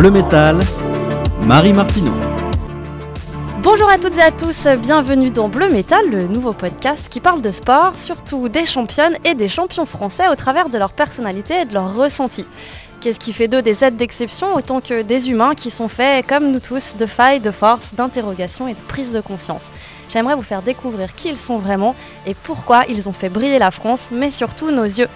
Bleu Métal, Marie Martineau. Bonjour à toutes et à tous, bienvenue dans Bleu Métal, le nouveau podcast qui parle de sport, surtout des championnes et des champions français au travers de leur personnalité et de leurs ressentis. Qu'est-ce qui fait d'eux des aides d'exception autant que des humains qui sont faits, comme nous tous, de failles, de force, d'interrogation et de prise de conscience? J'aimerais vous faire découvrir qui ils sont vraiment et pourquoi ils ont fait briller la France, mais surtout nos yeux.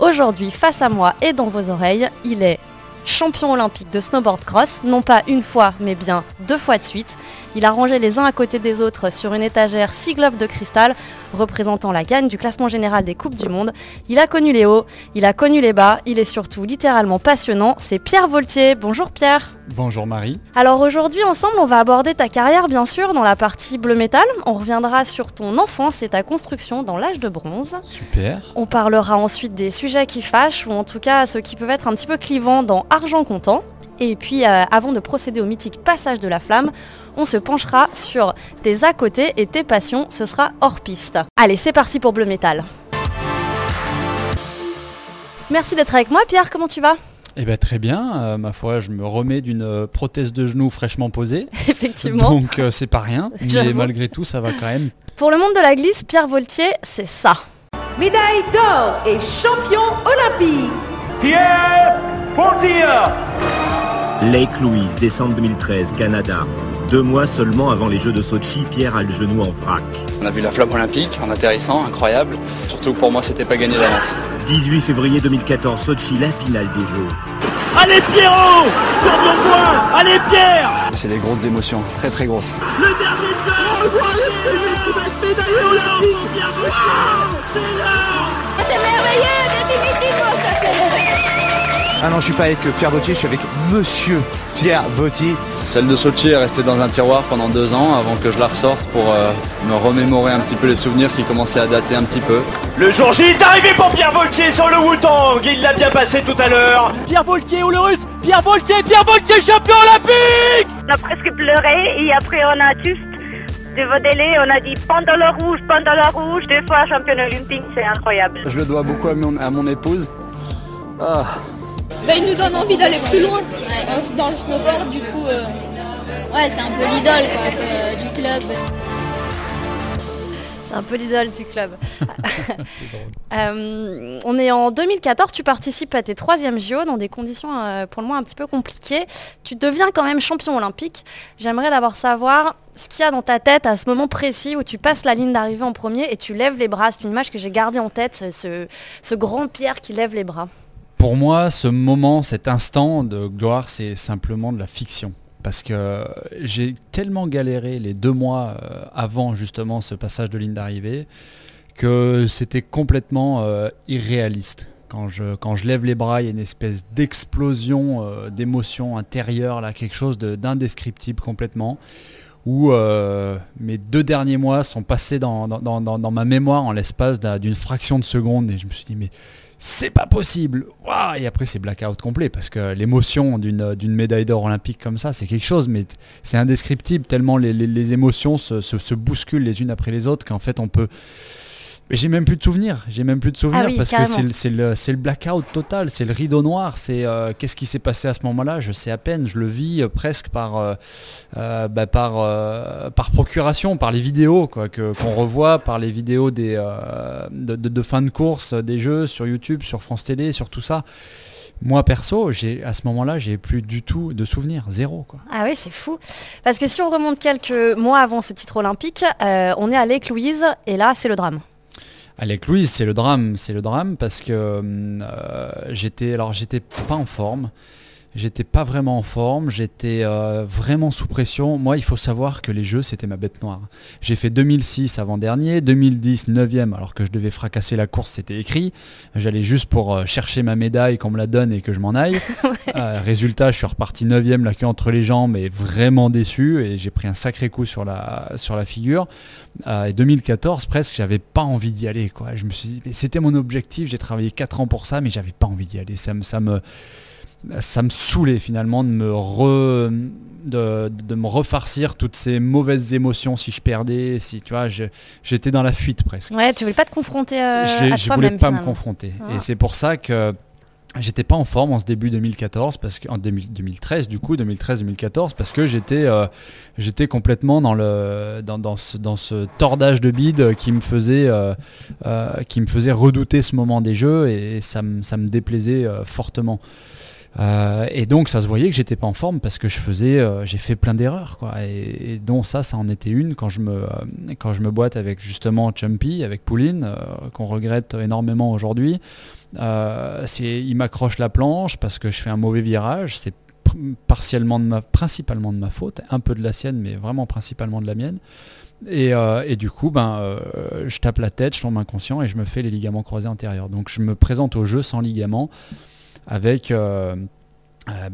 Aujourd'hui, face à moi et dans vos oreilles, il est champion olympique de snowboard cross, non pas une fois, mais bien deux fois de suite. Il a rangé les uns à côté des autres sur une étagère six globes de cristal représentant la gagne du classement général des Coupes du Monde. Il a connu les hauts, il a connu les bas, il est surtout littéralement passionnant. C'est Pierre Voltier. Bonjour Pierre. Bonjour Marie. Alors aujourd'hui ensemble on va aborder ta carrière bien sûr dans la partie bleu métal. On reviendra sur ton enfance et ta construction dans l'âge de bronze. Super. On parlera ensuite des sujets qui fâchent ou en tout cas ceux qui peuvent être un petit peu clivants dans argent comptant. Et puis euh, avant de procéder au mythique passage de la flamme, on se penchera sur tes à côté et tes passions, ce sera hors piste. Allez, c'est parti pour Bleu Métal. Merci d'être avec moi Pierre, comment tu vas? Eh bien très bien, euh, ma foi, je me remets d'une euh, prothèse de genou fraîchement posée. Effectivement. Donc euh, c'est pas rien, mais malgré tout ça va quand même. Pour le monde de la glisse, Pierre Voltier, c'est ça. Médaille d'or et champion olympique. Pierre Voltier Lake Louise, décembre 2013, Canada. Deux mois seulement avant les Jeux de Sochi, Pierre a le genou en vrac. On a vu la flamme olympique en atterrissant, incroyable. Surtout que pour moi, c'était pas gagné d'avance. 18 février 2014, Sochi, la finale des Jeux. Allez Pierrot Champion de point Allez Pierre C'est des grosses émotions, très très grosses. Le dernier C'est merveilleux, définitivement ça c'est Ah non, je suis pas avec Pierre Vautier, je suis avec Monsieur Pierre Vautier. Celle de Sochi est restée dans un tiroir pendant deux ans avant que je la ressorte pour euh, me remémorer un petit peu les souvenirs qui commençaient à dater un petit peu. Le jour J est arrivé pour Pierre Voltier sur le Wu-Tang Il l'a bien passé tout à l'heure Pierre Voltier ou le russe? Pierre Voltier Pierre Voltier champion olympique On a presque pleuré et après on a juste dévodélé, on a dit pantalon rouge, pantalon rouge, deux fois champion olympique, c'est incroyable. Je le dois beaucoup à mon, à mon épouse. Ah. Bah, il nous donne envie d'aller plus loin dans le snowboard du coup euh, ouais c'est un peu l'idole quoi, que- du club. C'est un peu l'idole du club. Euh, on est en 2014, tu participes à tes troisièmes JO dans des conditions euh, pour le moins un petit peu compliquées. Tu deviens quand même champion olympique. J'aimerais d'abord savoir ce qu'il y a dans ta tête à ce moment précis où tu passes la ligne d'arrivée en premier et tu lèves les bras. C'est une image que j'ai gardée en tête, ce, ce- ce grand Pierre qui lève les bras. Pour moi, ce moment, cet instant de gloire, c'est simplement de la fiction. Parce que j'ai tellement galéré les deux mois euh, avant justement ce passage de ligne d'arrivée que c'était complètement euh, irréaliste. Quand je, quand je lève les bras, il y a une espèce d'explosion euh, d'émotion intérieure, là, quelque chose de- d'indescriptible complètement. Où euh, mes deux derniers mois sont passés dans, dans- dans- dans- ma mémoire en l'espace d'un- d'une fraction de seconde et je me suis dit mais c'est pas possible. Et après c'est blackout complet parce que l'émotion d'une médaille d'or olympique comme ça c'est quelque chose mais c'est indescriptible tellement les, émotions se bousculent les unes après les autres qu'en fait on peut... J'ai même plus de souvenirs, j'ai même plus de souvenirs Ah oui, parce que c'est le- blackout total, c'est le rideau noir, c'est euh, qu'est-ce qui s'est passé à ce moment-là, je sais à peine, je le vis euh, presque par, euh, bah, par, euh, par procuration, par les vidéos quoi, qu'on revoit, par les vidéos des, de, de- de fin de course des jeux sur YouTube, sur France Télé, sur tout ça. Moi perso, j'ai à ce moment-là, j'ai plus du tout de souvenirs, zéro quoi. Ah oui, c'est fou. Parce que si on remonte quelques mois avant ce titre olympique, on est à Lake Louise et là, c'est le drame. Avec Louise, c'est le drame, c'est le drame parce que euh, j'étais, alors j'étais pas en forme, j'étais pas vraiment en forme, j'étais euh, vraiment sous pression. Moi, il faut savoir que les jeux, c'était ma bête noire. J'ai fait 2006 avant-dernier, 2010 9e alors que je devais fracasser la course, c'était écrit. J'allais juste pour euh, chercher ma médaille, qu'on me la donne et que je m'en aille. Euh, résultat, je suis reparti 9e, la queue entre les jambes et vraiment déçu et j'ai pris un sacré coup sur la, sur la figure. Et 2014 presque j'avais pas envie d'y aller quoi je me suis dit mais c'était mon objectif j'ai travaillé 4 ans pour ça mais j'avais pas envie d'y aller ça me ça me ça me saoulait finalement de me re, de, de me refarcir toutes ces mauvaises émotions si je perdais si tu vois j'étais dans la fuite presque. Ouais, tu voulais pas te confronter euh, à je voulais pas me confronter. Ah. et c'est pour ça que j'étais pas en forme en ce début 2014 parce que en 2013 du coup 2013-2014 parce que j'étais euh, j'étais complètement dans le dans, dans, ce, dans ce tordage de bide qui me faisait euh, euh, qui me faisait redouter ce moment des jeux et, ça, me, ça me déplaisait fortement et donc ça se voyait que j'étais pas en forme parce que je faisais j'ai fait plein d'erreurs quoi et, donc ça ça en était une quand je me quand je me boite avec justement Chumpy avec Pouline qu'on regrette énormément aujourd'hui euh, il m'accroche la planche parce que je fais un mauvais virage. C'est partiellement de ma, principalement de ma faute, un peu de la sienne, mais vraiment principalement de la mienne. Et, euh, du coup, ben, euh, je tape la tête, je tombe inconscient et je me fais les ligaments croisés antérieurs. Donc je me présente au jeu sans ligament, avec, ben,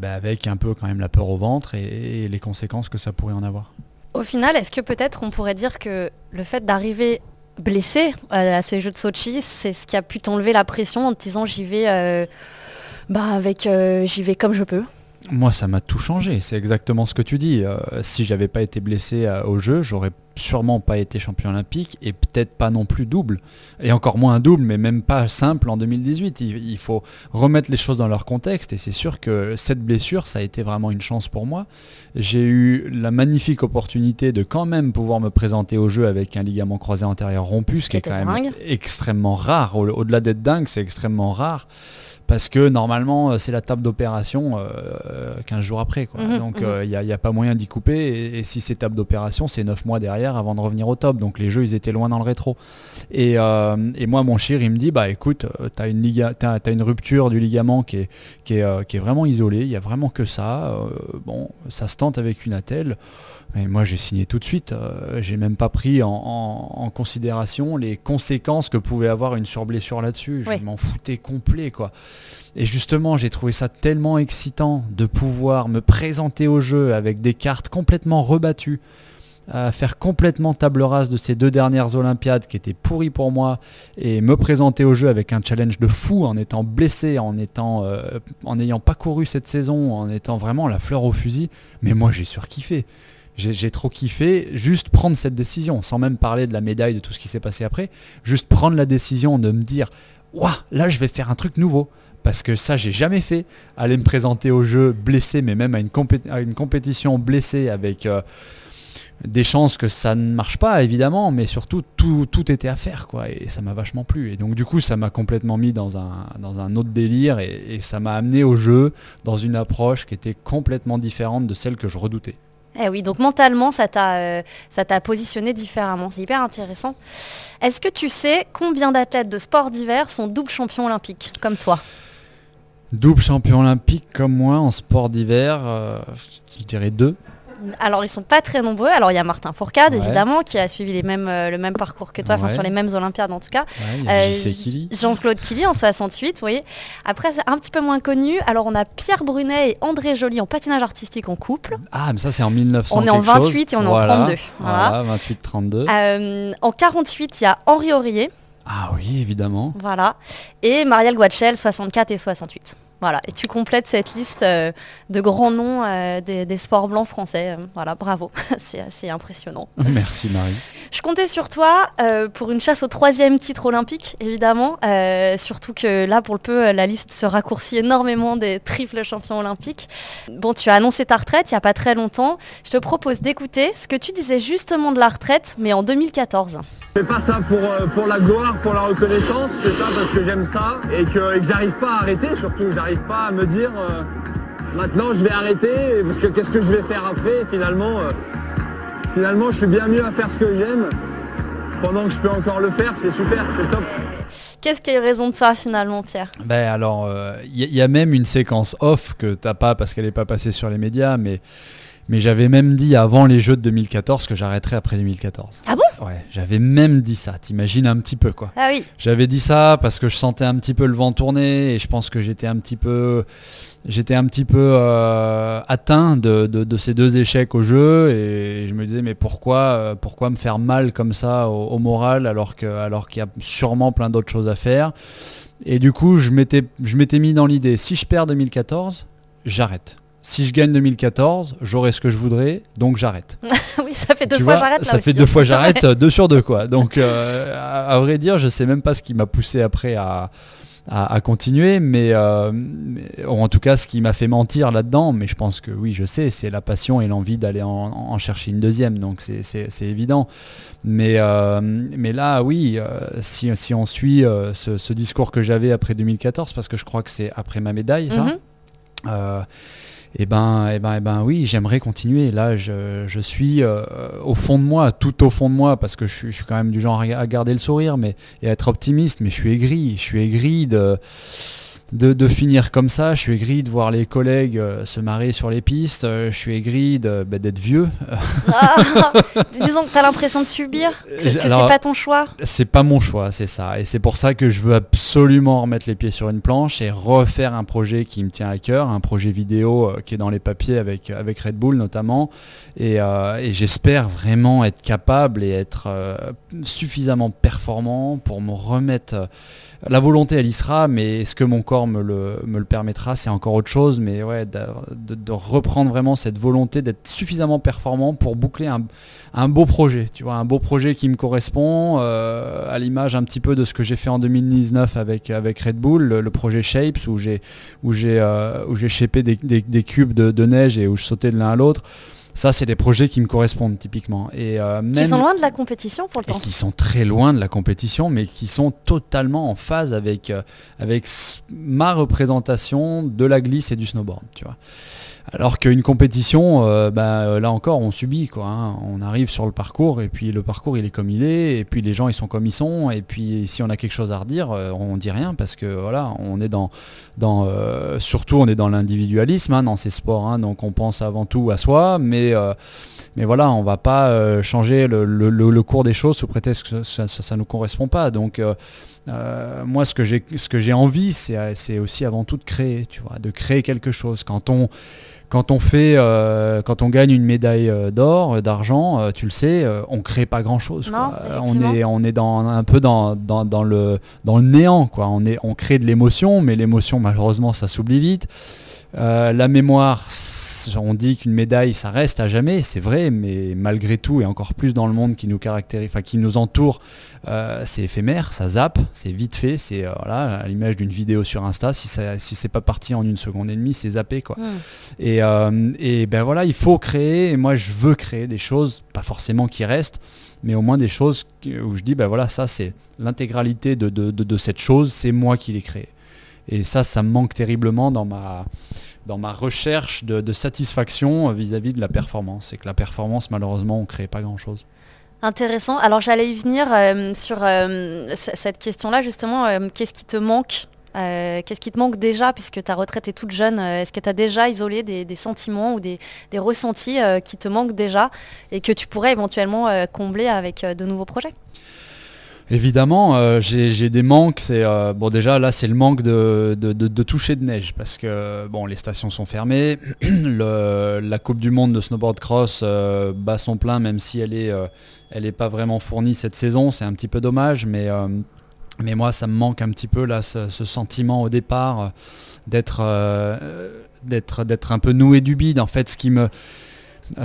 avec un peu quand même la peur au ventre et, les conséquences que ça pourrait en avoir. Au final, est-ce que peut-être on pourrait dire que le fait d'arriver blessé euh, à ces Jeux de Sochi, c'est ce qui a pu t'enlever la pression en te disant j'y vais, euh, bah avec, euh, j'y vais comme je peux? Moi, ça m'a tout changé. C'est exactement ce que tu dis. si j'avais pas été blessé au jeu, j'aurais sûrement pas été champion olympique et peut-être pas non plus double. Et encore moins un double, mais même pas simple en 2018. Il, faut remettre les choses dans leur contexte et c'est sûr que cette blessure, ça a été vraiment une chance pour moi. J'ai eu la magnifique opportunité de quand même pouvoir me présenter au jeu avec un ligament croisé antérieur rompu, ce qui est quand même extrêmement rare. Au-delà d'être dingue, c'est extrêmement rare parce que normalement euh, c'est la table d'opération 15 euh, jours après. Mhm, donc il mhm. n'y euh, a, pas moyen d'y couper et, si c'est table d'opération c'est 9 mois derrière avant de revenir au top. Donc les jeux ils étaient loin dans le rétro. Et, moi mon chir il me dit bah écoute tu as, une rupture du ligament qui est, qui est, vraiment isolée, il n'y a vraiment que ça. bon ça se tente avec une attelle. Mais moi j'ai signé tout de suite, euh, j'ai même pas pris en, considération les conséquences que pouvait avoir une surblessure là-dessus. Je m'en foutais complet quoi. Et justement j'ai trouvé ça tellement excitant de pouvoir me présenter au jeu avec des cartes complètement rebattues, faire complètement table rase de ces deux dernières Olympiades qui étaient pourries pour moi et me présenter au jeu avec un challenge de fou en étant blessé, en étant euh, en n'ayant pas couru cette saison, en étant vraiment la fleur au fusil. Mais moi j'ai surkiffé j'ai trop kiffé juste prendre cette décision, sans même parler de la médaille, de tout ce qui s'est passé après, juste prendre la décision de me dire, waouh, là je vais faire un truc nouveau. Parce que ça, j'ai jamais fait. Aller me présenter au jeu blessé, mais même à une, compétition blessée avec euh, des chances que ça ne marche pas, évidemment, mais surtout tout, était à faire, quoi. Et ça m'a vachement plu. Et donc du coup, ça m'a complètement mis dans un, autre délire et ça m'a amené au jeu dans une approche qui était complètement différente de celle que je redoutais. Eh oui, donc mentalement, ça t'a euh, positionné différemment. C'est hyper intéressant. Est-ce que tu sais combien d'athlètes de sport d'hiver sont double champions olympiques, comme toi? Double champion olympique comme moi en sport d'hiver, euh, je dirais deux. Alors ils sont pas très nombreux. Alors il y a Martin Fourcade évidemment qui a suivi les mêmes, euh, le même parcours que toi, enfin sur les mêmes Olympiades en tout cas. Euh, Jean-Claude Killy en 68, vous voyez. Après c'est un petit peu moins connu. Alors on a Pierre Brunet et André Joly en patinage artistique en couple. Ah mais ça c'est en 1900. On est en 28 et on est en 32. Voilà, 28-32. Euh, en 48 il y a Henri Aurier. Ah oui évidemment. Voilà. Et Marielle Guachel 64 et 68. Voilà, et tu complètes cette liste euh, de grands noms euh, des, sports blancs français. Euh, voilà, bravo, c'est assez impressionnant. Merci Marie. Je comptais sur toi pour une chasse au troisième titre olympique, évidemment. surtout que là, pour le peu, la liste se raccourcit énormément des triples champions olympiques. Bon, tu as annoncé ta retraite il n'y a pas très longtemps. Je te propose d'écouter ce que tu disais justement de la retraite, mais en 2014. Je fais pas ça pour, pour la gloire, pour la reconnaissance, je fais ça parce que j'aime ça et que, que j'arrive pas à arrêter, surtout j'arrive pas à me dire euh, maintenant je vais arrêter parce que qu'est-ce que je vais faire après finalement euh, finalement je suis bien mieux à faire ce que j'aime. Pendant que je peux encore le faire c'est super c'est top. Qu'est-ce qui a raison de ça finalement Pierre? Ben alors il euh, y, a même une séquence off que t'as pas parce qu'elle n'est pas passée sur les médias mais mais j'avais même dit avant les Jeux de 2014 que j'arrêterais après 2014. Ah bon? Ouais, j'avais même dit ça, t'imagines un petit peu quoi. Ah oui. J'avais dit ça parce que je sentais un petit peu le vent tourner et je pense que j'étais un petit peu j'étais un petit peu euh, atteint de, ces deux échecs au jeu et je me disais mais pourquoi, euh, pourquoi me faire mal comme ça au, moral alors qu'il alors qu'il y a sûrement plein d'autres choses à faire? Et du coup je m'étais mis dans l'idée si je perds 2014, j'arrête si je gagne 2014, j'aurai ce que je voudrais, donc j'arrête. oui, ça fait deux fois j'arrête Ça fait deux fois j'arrête, deux sur deux quoi. Donc euh, à, vrai dire, je sais même pas ce qui m'a poussé après à, à, continuer, mais, en tout cas ce qui m'a fait mentir là-dedans, mais je pense que oui, je sais, c'est la passion et l'envie d'aller en, chercher une deuxième, donc c'est évident. Mais, mais là, oui, si, si, on suit ce, discours que j'avais après 2014, parce que je crois que c'est après ma médaille, ça. Mm-hmm eh ben, eh ben, eh ben oui, j'aimerais continuer. Là, je, suis euh, au fond de moi, tout au fond de moi, parce que je suis, je suis quand même du genre à, garder le sourire mais, et à être optimiste, mais je suis aigri. Je suis aigri de de, finir comme ça. Je suis aigri de voir les collègues euh, se marrer sur les pistes. Euh, je suis aigri bah, d'être vieux. Ah, disons que tu as l'impression de subir, que, c'est pas ton choix. C'est pas mon choix, c'est ça. Et c'est pour ça que je veux absolument remettre les pieds sur une planche et refaire un projet qui me tient à cœur, un projet vidéo euh, qui est dans les papiers avec, avec Red Bull notamment. Et, et j'espère vraiment être capable et être suffisamment performant pour me remettre la volonté, elle y sera, mais est-ce que mon corps me le, permettra C'est encore autre chose, mais ouais, de, reprendre vraiment cette volonté d'être suffisamment performant pour boucler un, beau projet, tu vois, un beau projet qui me correspond, euh, à l'image un petit peu de ce que j'ai fait en 2019 avec, Red Bull, le, projet Shapes, où j'ai où euh, des, cubes de, de, neige et où je sautais de l'un à l'autre. Ça, c'est des projets qui me correspondent typiquement. Et, euh, qui sont loin de la compétition pour le temps. Qui sont très loin de la compétition, mais qui sont totalement en phase avec, euh, avec ma représentation de la glisse et du snowboard. Tu vois. Alors qu'une compétition, euh, bah, euh, là encore, on subit. Hein. On arrive sur le parcours et puis le parcours il est comme il est et puis les gens ils sont comme ils sont et puis si on a quelque chose à redire, euh, on dit rien parce que voilà, on est dans, dans surtout on est dans l'individualisme hein, dans ces sports. Hein. donc on pense avant tout à soi, mais mais voilà, on va pas changer le, cours des choses sous prétexte que ça, ne nous correspond pas. Donc moi, ce que j'ai, ce que j'ai envie, c'est, c'est aussi avant tout de créer, tu vois, de créer quelque chose. Quand on, quand on fait, euh, quand on gagne une médaille euh, d'or, euh, d'argent, tu le sais, on crée pas grand chose. On est, on est dans, un peu dans, dans, le, dans le néant. Quoi. On, est, on crée de l'émotion, mais l'émotion, malheureusement, ça s'oublie vite. La mémoire, on dit qu'une médaille, ça reste à jamais, c'est vrai, mais malgré tout, et encore plus dans le monde qui nous caractérise, enfin qui nous entoure, euh, c'est éphémère, ça zappe, c'est vite fait, c'est euh, à l'image d'une vidéo sur Insta, si, ça, si c'est pas parti en une seconde et demie, c'est zappé quoi. Hmm. Et, euh, et, ben voilà, il faut créer, et moi je veux créer des choses, pas forcément qui restent, mais au moins des choses où je dis ben voilà, ça c'est l'intégralité de, de, cette chose, c'est moi qui l'ai créé. Et ça, ça me manque terriblement dans ma recherche de, satisfaction vis-à-vis de la performance. C'est que la performance, malheureusement, on ne crée pas grand-chose. Intéressant. Alors j'allais y venir euh, sur euh, cette question-là, justement, euh, qu'est-ce qui te manque Qu'est-ce qui te manque déjà, puisque ta retraite est toute jeune Est-ce que tu as déjà isolé des, sentiments ou des ressentis qui te manquent déjà et que tu pourrais éventuellement combler avec de nouveaux projets? Évidemment, euh, j'ai des manques. Euh, déjà là, c'est le manque de, de, toucher de neige parce que bon, les stations sont fermées. la Coupe du Monde de snowboard cross euh, bat son plein, même si elle est elle pas vraiment fournie cette saison. C'est un petit peu dommage, mais moi, ça me manque un petit peu là, ce, sentiment au départ d'être un peu noué du bide. En fait, qui me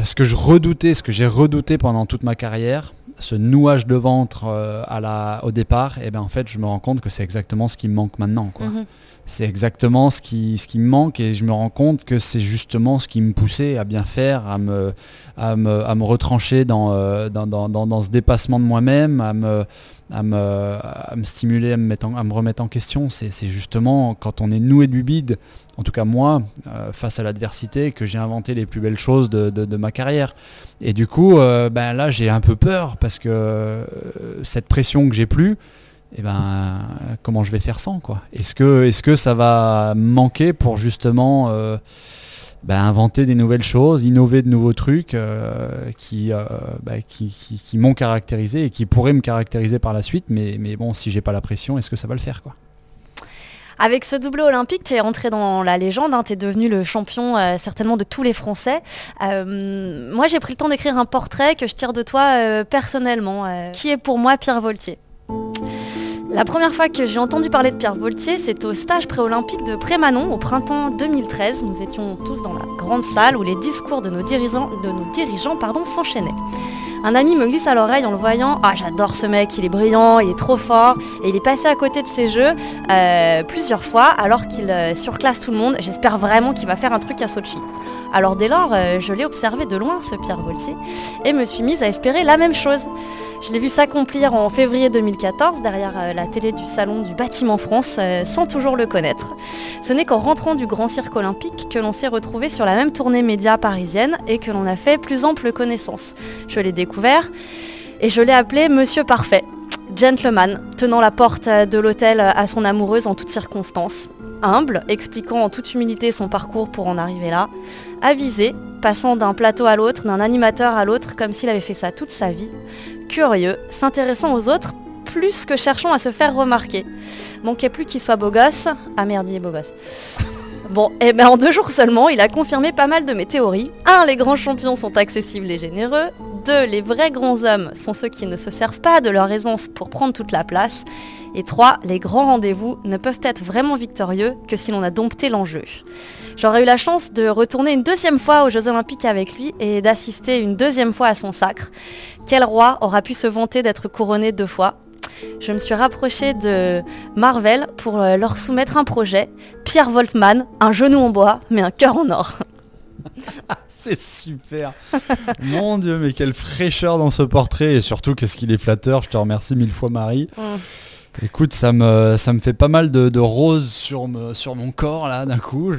ce que je redoutais, ce que j'ai redouté pendant toute ma carrière, ce nouage de ventre euh, à la, au départ, et eh ben en fait je me rends compte que c'est exactement ce qui me manque maintenant. Mhm. C'est exactement ce qui, ce qui me manque et je me rends compte que c'est justement ce qui me poussait à bien faire, à me, à me, à me retrancher dans, euh, dans, dans, dans, ce dépassement de moi-même, à me, à me, me, stimuler, à me, mettre à me remettre en question. C'est justement quand on est noué du bide, en tout cas moi, euh, face à l'adversité, que j'ai inventé les plus belles choses de, ma carrière. Et du coup, euh, ben là, j'ai un peu peur parce que euh, cette pression que j'ai plus, eh ben, comment je vais faire sans quoi? Est-ce que, est que ça va manquer pour justement bah, inventer des nouvelles choses, innover de nouveaux trucs euh, euh, bah, qui, qui, m'ont caractérisé et qui pourraient me caractériser par la suite? Mais, mais bon, si j'ai pas la pression, est-ce que ça va le faire quoi? Avec ce doublé olympique, tu es entré dans la légende, hein, tu es devenu le champion euh, certainement de tous les Français. moi, j'ai pris le temps d'écrire un portrait que je tire de toi personnellement. qui est pour moi Pierre Voltier la première fois que j'ai entendu parler de Pierre Voltier, c'est au stage préolympique de Prémanon au printemps 2013. Nous étions tous dans la grande salle où les discours de nos dirigeants s'enchaînaient. Un ami me glisse à l'oreille en le voyant, ah j'adore ce mec, il est brillant, il est trop fort, et il est passé à côté de ses jeux euh, plusieurs fois alors qu'il euh, surclasse tout le monde. J'espère vraiment qu'il va faire un truc à Sochi. Alors dès lors, euh, je l'ai observé de loin, ce Pierre Voltier, et me suis mise à espérer la même chose. Je l'ai vu s'accomplir en février 2014 derrière euh, la télé du salon du bâtiment France, euh, sans toujours le connaître. Ce n'est qu'en rentrant du Grand Cirque Olympique que l'on s'est retrouvé sur la même tournée média parisienne et que l'on a fait plus ample connaissance. Je l'ai découvert et je l'ai appelé Monsieur Parfait. Gentleman, tenant la porte de l'hôtel à son amoureuse en toutes circonstances. Humble, expliquant en toute humilité son parcours pour en arriver là. Avisé, passant d'un plateau à l'autre, d'un animateur à l'autre, comme s'il avait fait ça toute sa vie. Curieux, s'intéressant aux autres plus que cherchant à se faire remarquer. Manquait plus qu'il soit beau gosse. Ah merde, il est beau gosse. Bon, et ben en deux jours seulement, il a confirmé pas mal de mes théories. 1. Les grands champions sont accessibles et généreux. 2. Les vrais grands hommes sont ceux qui ne se servent pas de leur aisance pour prendre toute la place. Et 3. Les grands rendez-vous ne peuvent être vraiment victorieux que si l'on a dompté l'enjeu. J'aurais eu la chance de retourner une deuxième fois aux Jeux Olympiques avec lui et d'assister une deuxième fois à son sacre. Quel roi aura pu se vanter d'être couronné deux fois? Je me suis rapprochée de Marvel pour euh, leur soumettre un projet. Pierre Voltman, un genou en bois, mais un cœur en or. C'est super. Mon Dieu, mais quelle fraîcheur dans ce portrait et surtout qu'est-ce qu'il est flatteur. Je te remercie mille fois Marie. Mm. Écoute, ça me, ça me fait pas mal de, de roses sur, me, sur mon corps là d'un coup.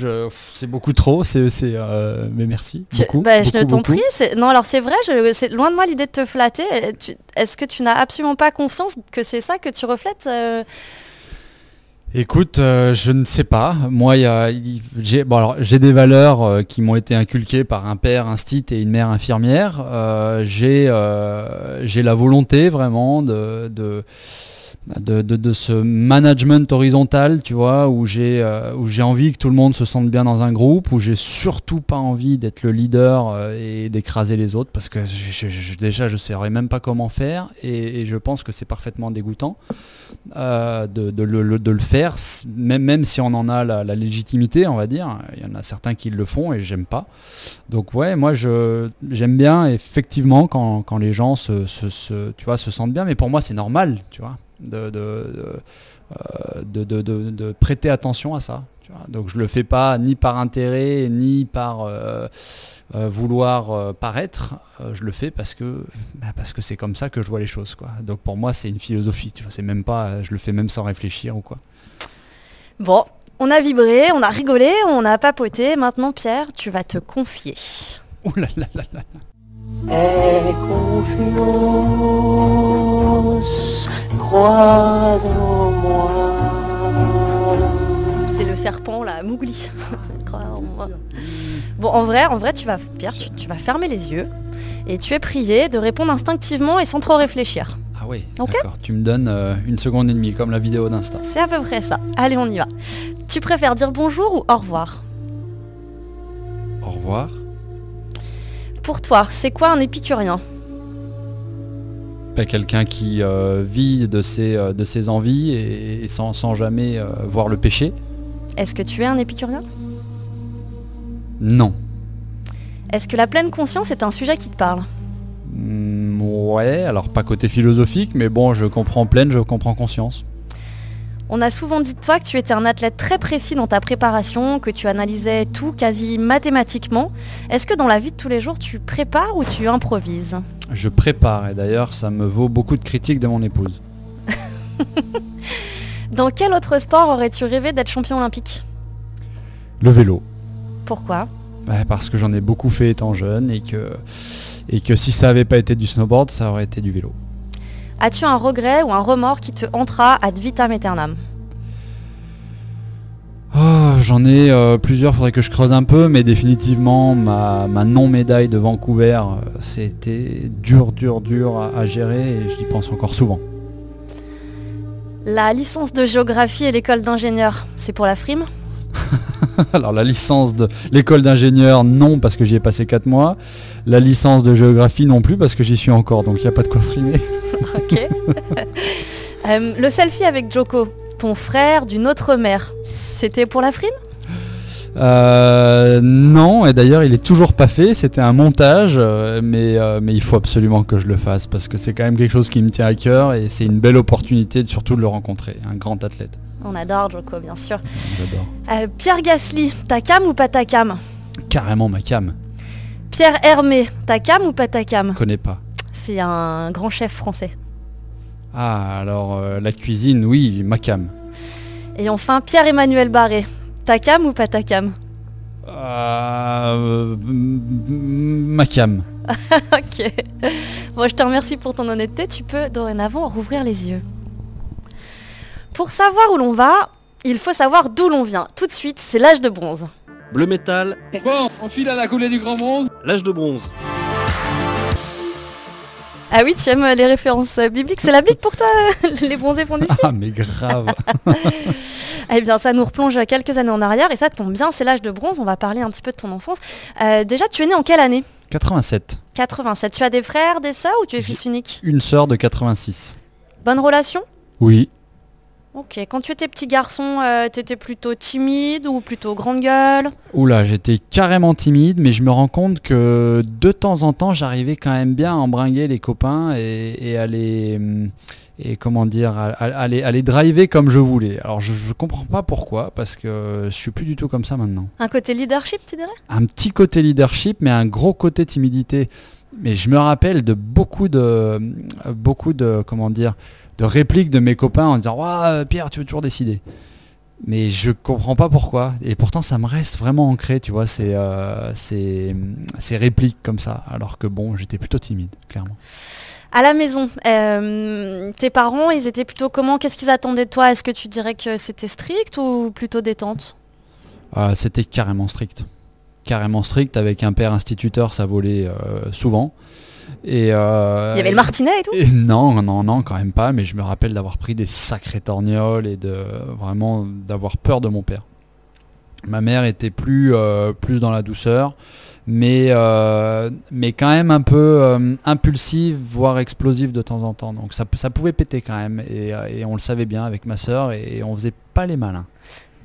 C'est beaucoup trop. C'est, c'est, euh, mais merci. Tu- beaucoup, bah, je ne t'en prie. Non, alors c'est vrai, c'est loin de moi l'idée de te flatter. Euh, Est-ce que tu n'as absolument pas conscience que c'est ça que tu reflètes euh, Écoute, euh, je ne sais pas. Moi, j'ai bon, alors, j'ai des valeurs euh, qui m'ont été inculquées par un père instit et une mère infirmière. J'ai euh, j'ai la volonté vraiment de, de, de, de- ce management horizontal, tu vois, où j'ai euh, où j'ai envie que tout le monde se sente bien dans un groupe, où j'ai surtout pas envie d'être le leader euh, et d'écraser les autres, parce que je- je- déjà, je ne saurais même pas comment faire, et, je pense que c'est parfaitement dégoûtant euh, de, le, de le faire, même, même si on en a la, la légitimité, on va dire. Il y en a certains qui le font et j'aime pas. Donc ouais, moi je j'aime bien effectivement quand, quand les gens se, se- se- tu vois, se sentent bien, mais pour moi c'est normal, tu vois, de, de, de, euh, de- prêter attention à ça. tu vois. Donc je le fais pas ni par intérêt, ni par euh, euh, vouloir euh, paraître, je le fais parce que bah, parce que c'est comme ça que je vois les choses quoi. Donc pour moi c'est une philosophie, tu vois, c'est même pas je le fais même sans réfléchir ou quoi. Bon, on a vibré, on a rigolé, on a papoté. Maintenant, Pierre, tu vas te confier. Ouh là là là là. Et confiance, crois en moi. C'est le serpent, là, Mougli. Crois en moi. bon, en vrai, en vrai, tu vas, Pierre, tu, tu vas fermer les yeux et tu es prié de répondre instinctivement et sans trop réfléchir. Ah oui, Ok. d'accord. Tu me donnes euh, une seconde et demie comme la vidéo d'Insta. C'est à peu près ça. Allez, on y va. Tu préfères dire bonjour ou au revoir? Au revoir. Pour toi, c'est quoi un épicurien? Pas quelqu'un qui euh, vit de ses, euh, de ses envies et, et sans, sans jamais euh, voir le péché. Est-ce que tu es un épicurien? Non. Est-ce que la pleine conscience est un sujet qui te parle? Mm, ouais, alors pas côté philosophique, mais bon, je comprends pleine, je comprends conscience. On a souvent dit de toi que tu étais un athlète très précis dans ta préparation, que tu analysais tout quasi mathématiquement. Est-ce que dans la vie de tous les jours, tu prépares ou tu improvises? Je prépare et d'ailleurs ça me vaut beaucoup de critiques de mon épouse. Dans quel autre sport aurais-tu rêvé d'être champion olympique? Le vélo. Pourquoi? Ouais, parce que j'en ai beaucoup fait étant jeune et que, et que si ça avait pas été du snowboard, ça aurait été du vélo. As-tu un regret ou un remords qui te hantera ad vitam aeternam? Oh, j'en ai euh, plusieurs, faudrait que je creuse un peu, mais définitivement ma, ma non-médaille de Vancouver, euh, c'était dur, dur, dur à, à gérer et j'y pense encore souvent. La licence de géographie et l'école d'ingénieur, c'est pour la frime? Alors la licence de l'école d'ingénieur, non, parce que j'y ai passé 4 mois. La licence de géographie, non plus, parce que j'y suis encore, donc il n'y a pas de quoi frimer. Ok. Euh, le selfie avec Joko, ton frère d'une autre mère, c'était pour la frime? Euh, non, et d'ailleurs il est toujours pas fait, c'était un montage, euh, mais, euh, mais il faut absolument que je le fasse parce que c'est quand même quelque chose qui me tient à cœur et c'est une belle opportunité de, surtout de le rencontrer, un grand athlète. On adore Joko, bien sûr. J'adore. Euh, Pierre Gasly, ta cam ou pas ta cam? Carrément ma cam, Pierre Hermé, ta cam ou pas ta cam? Je connais pas. C'est un grand chef français. Ah alors euh, la cuisine, oui, ma cam. Et enfin, Pierre-Emmanuel Barré, ta cam ou pas ta cam? Euh, ma cam. Ok. Bon, je te remercie pour ton honnêteté. Tu peux dorénavant rouvrir les yeux. Pour savoir où l'on va, il faut savoir d'où l'on vient. Tout de suite, c'est l'âge de bronze. Bleu métal, Bon, on file à la coulée du grand monde. l'âge de bronze. Ah oui, tu aimes les références bibliques C'est la Bible pour toi, les bronzés font Ah mais grave. Eh bien, ça nous replonge quelques années en arrière et ça tombe bien, c'est l'âge de bronze. On va parler un petit peu de ton enfance. Euh, déjà, tu es né en quelle année? 87. 87. Tu as des frères, des sœurs ou tu es fils unique? Une sœur de 86. Bonne relation? Oui. Ok. Quand tu étais petit garçon, euh, tu étais plutôt timide ou plutôt grande gueule? Oula, j'étais carrément timide, mais je me rends compte que de temps en temps, j'arrivais quand même bien à embringuer les copains et, et à les... hum, Et comment dire, à, à- à les, à les driver comme je voulais. Alors je, je comprends pas pourquoi, parce que je suis plus du tout comme ça maintenant. Un côté leadership, tu dirais? Un petit côté leadership, mais un gros côté timidité. Mais je me rappelle de beaucoup de, beaucoup de, comment dire, de répliques de mes copains en disant, ouais, Pierre, tu veux toujours décider. Mais je comprends pas pourquoi. Et pourtant, ça me reste vraiment ancré, tu vois, ces, euh, ces, ces répliques comme ça. Alors que bon, j'étais plutôt timide, clairement. À la maison, euh, tes parents, ils étaient plutôt comment? Qu'est-ce qu'ils attendaient de toi? Est-ce que tu dirais que c'était strict ou plutôt détente? Euh, C'était carrément strict. Carrément strict, avec un père instituteur, ça volait euh, souvent. Et, euh, Il y avait le martinet et tout et Non, non, non, quand même pas, mais je me rappelle d'avoir pris des sacrés torgnoles et de vraiment d'avoir peur de mon père. Ma mère était plus, euh, plus dans la douceur, mais, euh, mais quand même un peu impulsive, voire explosive de temps en temps. Donc ça, ça pouvait péter quand même, et, et on le savait bien avec ma sœur, et on faisait pas les malins.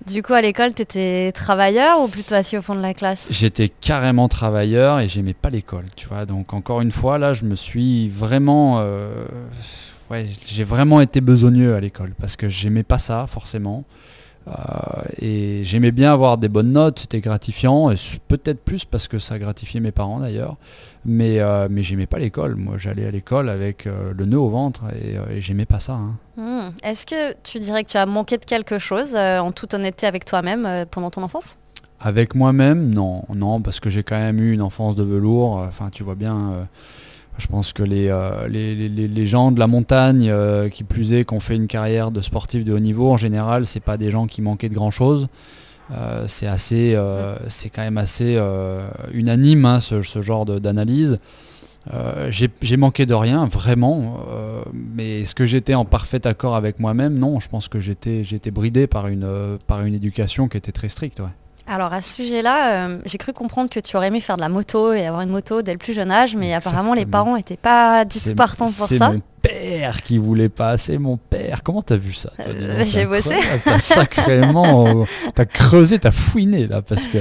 Du coup, à l'école, t'étais travailleur ou plutôt assis au fond de la classe J'étais carrément travailleur et j'aimais pas l'école, tu vois. Donc encore une fois, là, je me suis vraiment, euh, j'ai vraiment été besogneux à l'école parce que j'aimais pas ça forcément. Euh, et j'aimais bien avoir des bonnes notes, c'était gratifiant, peut-être plus parce que ça gratifiait mes parents d'ailleurs. Mais, euh, mais j'aimais pas l'école. Moi, j'allais à l'école avec euh, le nœud au ventre et, et j'aimais pas ça. hein. Hmm. Est-ce que tu dirais que tu as manqué de quelque chose, en toute honnêteté avec toi-même, pendant ton enfance? Avec moi-même, non, non, parce que j'ai quand même eu une enfance de velours. Enfin, tu vois bien, euh, je pense que les, euh, les, les- les- gens de la montagne, euh, qui plus est, qui ont fait une carrière de sportif de haut niveau, en général, c'est pas des gens qui manquaient de grand-chose. Euh, c'est assez, c'est quand même assez unanime hein, ce, ce genre de- d'analyse. J'ai j'ai manqué de rien, vraiment. mais est-ce que j'étais en parfait accord avec moi-même? Non, je pense que j'étais j'étais bridé par une, par une éducation qui était très stricte. Ouais. Alors à ce sujet-là, euh, j'ai cru comprendre que tu aurais aimé faire de la moto et avoir une moto dès le plus jeune âge, mais apparemment les parents n'étaient pas du tout partants pour C'est ça. mon père qui voulait pas, c'est mon père. Comment t'as vu ça Euh, j'ai bossé. T'as sacrément, t'as creusé, t'as fouiné là parce que.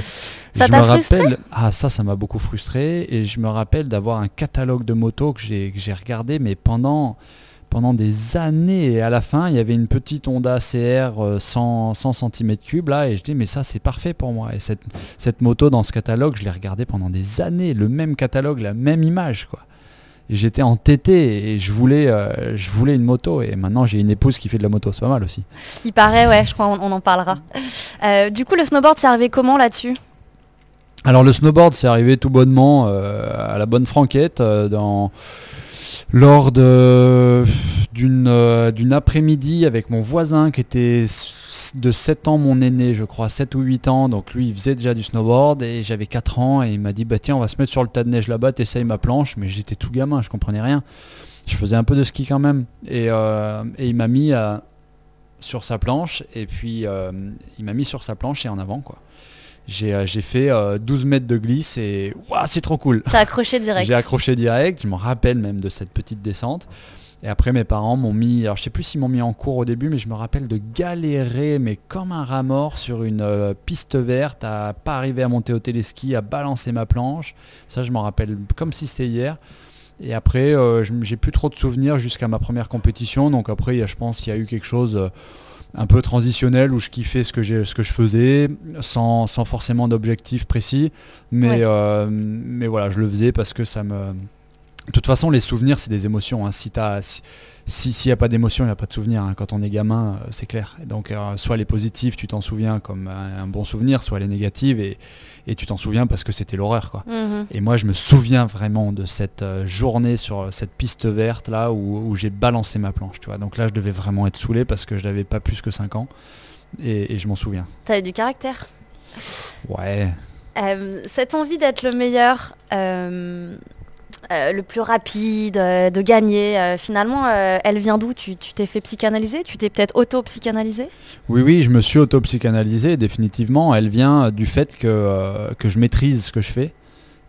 Ça t'a rappelle, ah ça, ça m'a beaucoup frustré et je me rappelle d'avoir un catalogue de motos que j'ai regardé, mais pendant pendant des années. Et à la fin il y avait une petite Honda CR euh, 100, 100 cm3 là et je dis mais ça c'est parfait pour moi. Et cette, cette moto dans ce catalogue je l'ai regardée pendant des années. Le même catalogue la même image quoi. J'étais entêté et je voulais euh, je voulais une moto. Et maintenant j'ai une épouse qui fait de la moto. C'est pas mal aussi. Il paraît, ouais, je crois on, on en parlera. Euh, du coup, le snowboard, c'est arrivé comment là-dessus? Alors le snowboard c'est arrivé tout bonnement euh, à la bonne franquette dans lors euh, d'une après-midi avec mon voisin qui était de 7 ans mon aîné je crois 7 ou 8 ans. Donc lui il faisait déjà du snowboard et j'avais 4 ans et il m'a dit bah tiens on va se mettre sur le tas de neige là-bas t'essayes ma planche. Mais j'étais tout gamin je comprenais rien. Je faisais un peu de ski quand même. Et, euh, il m'a mis à- sur sa planche et puis euh, il m'a mis sur sa planche et en avant quoi j'ai euh, j'ai fait euh, 12 mètres de glisse et waouh, c'est trop cool. T'as accroché direct. J'ai accroché direct, je m'en rappelle même de cette petite descente. Et après, mes parents m'ont mis, alors je sais plus s'ils m'ont mis en cours au début, mais je me rappelle de galérer, mais comme un rat mort sur une euh, piste verte, à pas arriver à monter au téléski, à balancer ma planche. Ça, je m'en rappelle comme si c'était hier. Et après, euh, j'ai plus trop de souvenirs jusqu'à ma première compétition. Donc après, y a- je pense qu'il y a eu quelque chose euh, un peu transitionnel où je kiffais ce que, j'ai- ce que je faisais, sans, sans forcément d'objectif précis. Mais, Ouais. euh, mais voilà, je le faisais parce que ça me... De toute façon, les souvenirs, c'est des émotions. hein. Si t'as- si- si- s'il n'y a pas d'émotion, il n'y a pas de souvenir. hein. Quand on est gamin, euh, c'est clair. Donc, euh, soit les positives, tu t'en souviens comme un, un bon souvenir, soit les négatives, et, et tu t'en souviens parce que c'était l'horreur. quoi. Mhm. Et moi, je me souviens vraiment de cette euh, journée sur cette piste verte là où, où j'ai balancé ma planche. Tu vois. Donc là, je devais vraiment être saoulé parce que je n'avais pas plus que 5 ans. Et, et je m'en souviens. T'avais du caractère? Ouais. Cette envie d'être le meilleur, euh, le plus rapide, euh, de gagner, euh, finalement, elle vient d'où? Tu t'es fait psychanalyser? Tu t'es peut-être auto-psychanalysé Oui, oui, je me suis auto-psychanalysé, définitivement. Elle vient du fait que, que je maîtrise ce que je fais.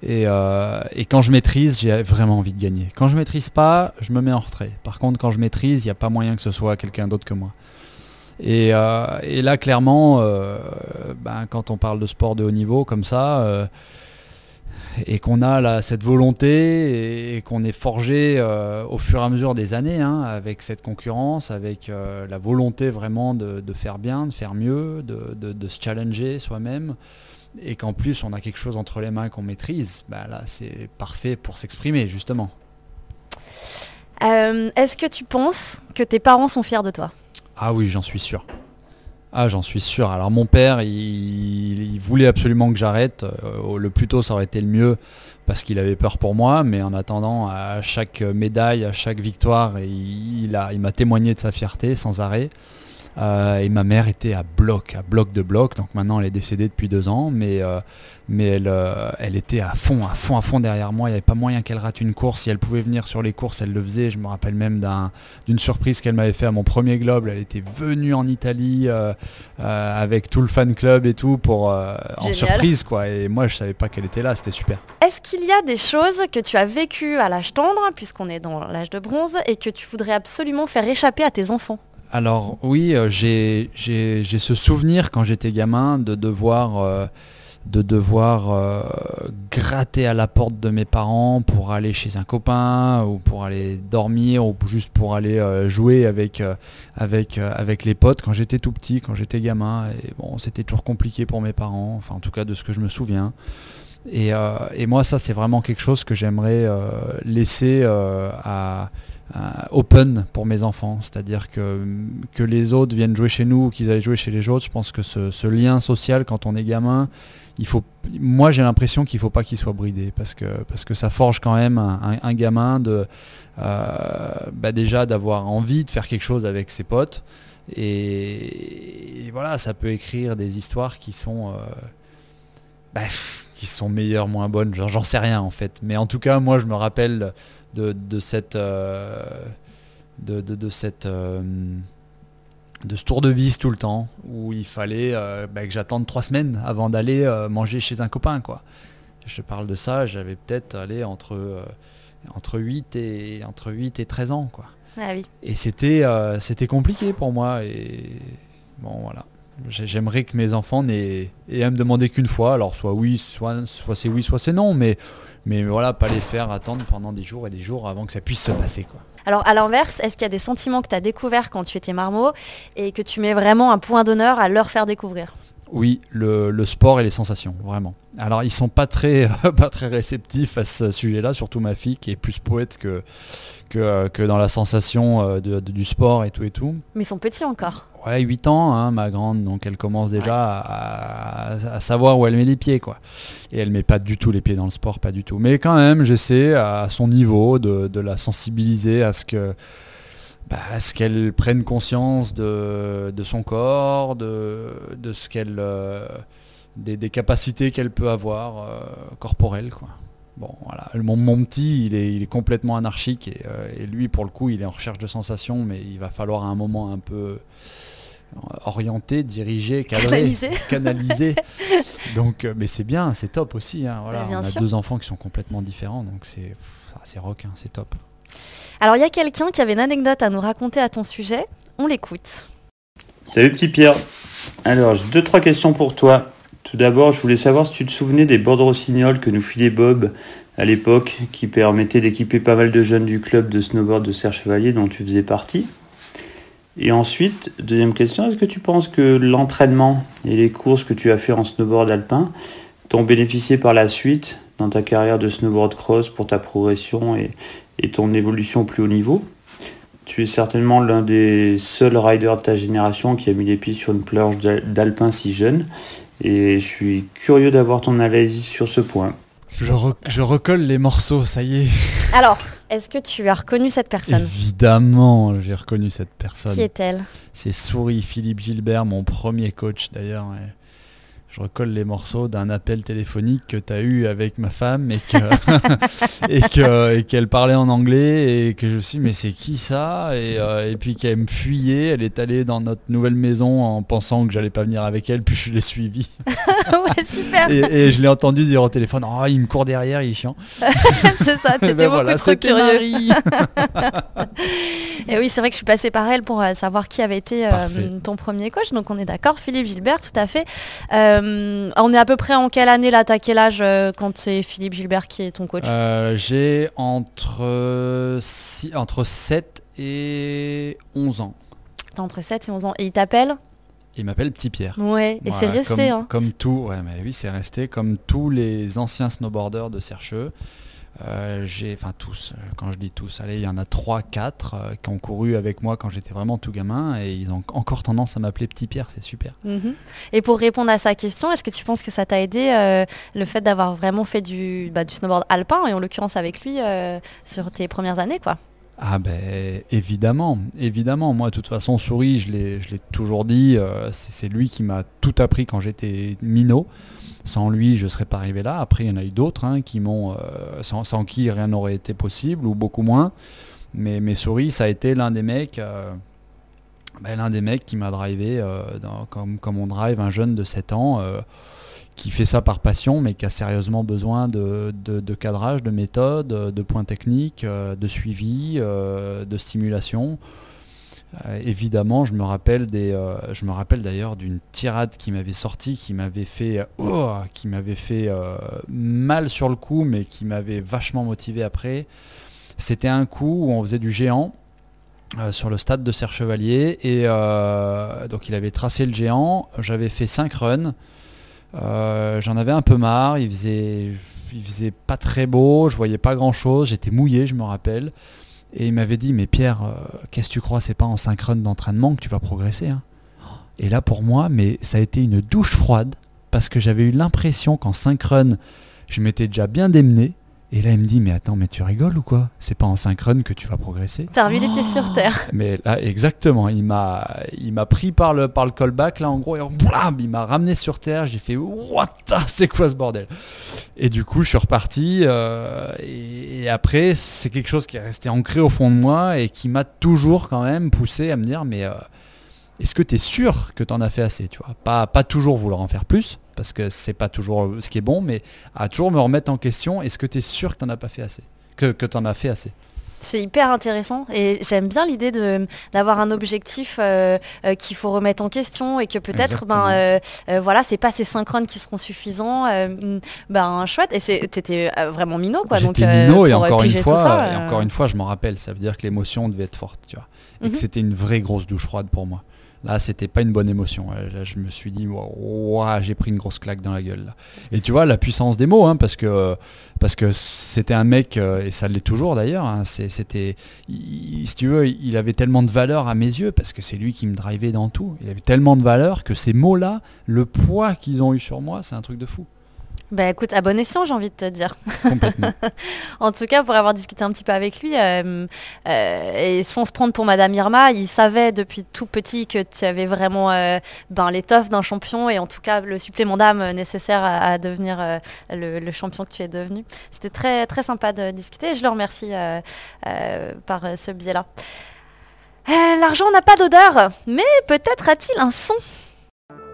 Et, et quand je maîtrise, j'ai vraiment envie de gagner. Quand je maîtrise pas, je me mets en retrait. Par contre, quand je maîtrise, il n'y a pas moyen que ce soit quelqu'un d'autre que moi. Et, et là, clairement, ben, quand on parle de sport de haut niveau comme ça, et qu'on a là, cette volonté et qu'on est forgé euh, au fur et à mesure des années hein, avec cette concurrence, avec euh, la volonté vraiment de, de faire bien, de faire mieux, de, de- de se challenger soi-même, et qu'en plus on a quelque chose entre les mains qu'on maîtrise, bah là c'est parfait pour s'exprimer justement. Euh, Est-ce que tu penses que tes parents sont fiers de toi? Ah oui, j'en suis sûr. Ah, j'en suis sûr. Alors mon père, il, voulait absolument que j'arrête. Euh, le plus tôt, ça aurait été le mieux parce qu'il avait peur pour moi. Mais en attendant, à chaque médaille, à chaque victoire, il m'a témoigné de sa fierté sans arrêt. Euh, et ma mère était à bloc, à bloc de bloc. Donc maintenant, elle est décédée depuis deux ans, mais, euh, mais elle, euh, elle était à fond, à fond, à fond derrière moi. Il n'y avait pas moyen qu'elle rate une course. Si elle pouvait venir sur les courses, elle le faisait. Je me rappelle même d'un- d'une surprise qu'elle m'avait fait à mon premier globe. Elle était venue en Italie euh, euh, avec tout le fan club et tout pour en surprise quoi. Et moi, je savais pas qu'elle était là. C'était super. Est-ce qu'il y a des choses que tu as vécues à l'âge tendre, puisqu'on est dans l'âge de bronze, et que tu voudrais absolument faire échapper à tes enfants? Alors oui, j'ai ce souvenir quand j'étais gamin de devoir, de devoir euh, gratter à la porte de mes parents pour aller chez un copain ou pour aller dormir ou juste pour aller euh, jouer avec, euh, avec, avec les potes quand j'étais tout petit, quand j'étais gamin. Et bon, c'était toujours compliqué pour mes parents, enfin en tout cas de ce que je me souviens. Et, et moi, ça, c'est vraiment quelque chose que j'aimerais laisser open pour mes enfants. C'est-à-dire que, que les autres viennent jouer chez nous ou qu'ils aillent jouer chez les autres. Je pense que ce lien social, quand on est gamin, il faut, moi, j'ai l'impression qu'il ne faut pas qu'il soit bridé parce que, parce que ça forge quand même un, gamin de, euh, bah déjà d'avoir envie de faire quelque chose avec ses potes. Et, voilà, ça peut écrire des histoires qui sont... euh, bah, qui sont meilleures, moins bonnes, j'en sais rien en fait. Mais en tout cas, moi je me rappelle de, de cette, euh, de, de- cette, de ce tour de vis tout le temps où il fallait euh, bah, que j'attende trois semaines avant d'aller euh, manger chez un copain quoi. Je te parle de ça, j'avais peut-être allé entre, euh, entre 8 et entre 8 et 13 ans quoi. Ah oui. Et c'était c'était compliqué pour moi et bon voilà. J'ai- J'aimerais que mes enfants n'aient aient à me demander qu'une fois, alors soit oui, soit, soit c'est oui, soit c'est non, mais, mais voilà, pas les faire attendre pendant des jours et des jours avant que ça puisse se passer. Quoi. Alors à l'inverse, est-ce qu'il y a des sentiments que tu as découverts quand tu étais marmot et que tu mets vraiment un point d'honneur à leur faire découvrir? Oui, le, le sport et les sensations, vraiment. Alors ils sont pas très, pas très réceptifs à ce sujet-là, surtout ma fille qui est plus poète que, que, euh, que dans la sensation euh, de- de- du sport et tout et tout. Mais ils sont petits encore. Ouais, 8 ans, hein, ma grande, donc elle commence déjà à, à- à savoir où elle met les pieds, quoi. Et elle met pas du tout les pieds dans le sport, pas du tout. Mais quand même, j'essaie à son niveau de, de la sensibiliser à ce que, bah, à ce qu'elle prenne conscience de, de son corps, de, de ce qu'elle, euh, des, des capacités qu'elle peut avoir euh, corporelles, quoi. Bon, voilà. Mon, mon petit, il est, il est complètement anarchique et, euh, et lui, pour le coup, il est en recherche de sensations, mais il va falloir à un moment un peu orienté, dirigé, cadré, Canalisé. canalisé. Donc, euh, mais c'est bien, c'est top aussi. hein, voilà. On a sûr. deux enfants qui sont complètement différents, donc c'est ah, c'est rock, hein, c'est top. Alors il y a quelqu'un qui avait une anecdote à nous raconter à ton sujet. On l'écoute. Salut petit Pierre. Alors j'ai deux trois questions pour toi. Tout d'abord, je voulais savoir si tu te souvenais des bords de rossignol que nous filait Bob à l'époque, qui permettaient d'équiper pas mal de jeunes du club de snowboard de Serre Chevalier dont tu faisais partie. Et ensuite, deuxième question, est-ce que tu penses que l'entraînement et les courses que tu as fait en snowboard alpin t'ont bénéficié par la suite dans ta carrière de snowboard cross pour ta progression et, et ton évolution au plus haut niveau? Tu es certainement l'un des seuls riders de ta génération qui a mis les pieds sur une planche d'alpin si jeune. Et je suis curieux d'avoir ton analyse sur ce point. Je, re- je recolle les morceaux, ça y est. Alors, est-ce que tu as reconnu cette personne Évidemment, j'ai reconnu cette personne. Qui est-elle C'est Souris Philippe Gilbert, mon premier coach d'ailleurs. Je recolle les morceaux d'un appel téléphonique que tu as eu avec ma femme et que et que- et qu'elle parlait en anglais et que je me suis dit, mais c'est qui ça? Et, euh, et puis qu'elle me fuyait, elle est allée dans notre nouvelle maison en pensant que j'allais pas venir avec elle, puis je l'ai suivie. ouais, super. Et, et je l'ai entendu dire au téléphone, oh il me court derrière, il est chiant. c'est ça, t'étais ben beaucoup voilà, trop curieux. Et oui, c'est vrai que je suis passée par elle pour euh, savoir qui avait été euh, ton premier coach. Donc on est d'accord, Philippe Gilbert, tout à fait. Euh, on est à peu près en quelle année là T'as quel âge euh, quand c'est Philippe Gilbert qui est ton coach Euh, j'ai entre, six- entre 7 et 11 ans. T'as entre 7 et 11 ans. Et il t'appelle? Il m'appelle Petit Pierre. Ouais, et c'est resté, Comme, hein. comme tout, ouais, mais oui, c'est resté comme tous les anciens snowboarders de Sercheux. Euh, j'ai, enfin tous, euh, quand je dis tous, allez, il y en a 3, 4 euh, qui ont couru avec moi quand j'étais vraiment tout gamin et ils ont encore tendance à m'appeler Petit Pierre, c'est super. Mhm. Et pour répondre à sa question, est-ce que tu penses que ça t'a aidé euh, le fait d'avoir vraiment fait du, bah, du snowboard alpin et en l'occurrence avec lui sur tes premières années quoi? Ah ben évidemment, évidemment. Moi de toute façon Souris, je l'ai, je l'ai toujours dit, c'est, c'est lui qui m'a tout appris quand j'étais minot. Sans lui, je ne serais pas arrivé là. Après, il y en a eu d'autres hein, qui m'ont, euh, sans, qui rien n'aurait été possible ou beaucoup moins. Mais, mais Souris, ça a été l'un des mecs, euh, ben, l'un des mecs qui m'a drivé euh, comme, on drive un jeune de 7 ans. qui fait ça par passion, mais qui a sérieusement besoin de, de- cadrage, de méthode, de points techniques, de suivi, de stimulation. Euh, évidemment, je me rappelle des, euh, je me rappelle d'ailleurs d'une tirade qui m'avait sorti, qui m'avait fait, euh, oh, qui m'avait fait mal sur le coup, mais qui m'avait vachement motivé après. C'était un coup où on faisait du géant sur le stade de Serre Chevalier et donc il avait tracé le géant. J'avais fait 5 runs. J'en avais un peu marre. Il faisait, il faisait pas très beau. Je voyais pas grand chose. J'étais mouillé, je me rappelle. Et il m'avait dit, mais Pierre, euh, qu'est-ce que tu crois, c'est pas en 5 runs d'entraînement que tu vas progresser. hein? Et là, pour moi, mais ça a été une douche froide, parce que j'avais eu l'impression qu'en 5 runs, je m'étais déjà bien démené. Et là, il me dit, mais attends, mais tu rigoles ou quoi? C'est pas en 5 runs que tu vas progresser. T'as remis les pieds sur terre. Mais là, exactement, il m'a, il m'a pris par le, par le callback, là, en gros, et blam, il m'a ramené sur terre. J'ai fait, what c'est quoi ce bordel? Et du coup, je suis reparti. euh, et, et après, c'est quelque chose qui est resté ancré au fond de moi et qui m'a toujours quand même poussé à me dire, mais euh, est-ce que tu es sûr que tu en as fait assez tu vois? Pas, pas toujours vouloir en faire plus, parce que c'est pas toujours ce qui est bon, mais à toujours me remettre en question, est-ce que tu es sûr que tu n'en as pas fait assez? Que, que tu en as fait assez? C'est hyper intéressant et j'aime bien l'idée de d'avoir un objectif euh, euh, qu'il faut remettre en question et que peut-être ben euh, voilà c'est pas ces synchrones qui seront suffisants ben chouette et euh, vraiment minot quoi donc minot et encore une fois, ça, et encore une fois, je m'en rappelle. Ça veut dire que l'émotion devait être forte, tu vois, et Mhm. que c'était une vraie grosse douche froide pour moi. Là, c'était pas une bonne émotion. Là, je me suis dit, j'ai pris une grosse claque dans la gueule. Et tu vois, la puissance des mots, hein, parce que parce que c'était un mec, euh, et ça l'est toujours d'ailleurs. hein, c'était, si tu veux, il avait tellement de valeur à mes yeux, parce que c'est lui qui me drivait dans tout. Il avait tellement de valeur que ces mots-là, le poids qu'ils ont eu sur moi, c'est un truc de fou. Bah écoute, à bon escient, j'ai envie de te dire. Complètement. en tout cas, pour avoir discuté un petit peu avec lui, euh, euh, et sans se prendre pour Madame Irma, il savait depuis tout petit que tu avais vraiment euh, ben, l'étoffe d'un champion et en tout cas le supplément d'âme nécessaire à, à devenir euh, le, le champion que tu es devenu. C'était très, très sympa de discuter et je le remercie euh, euh, par ce biais-là. Euh, L'argent n'a pas d'odeur, mais peut-être a-t-il un son?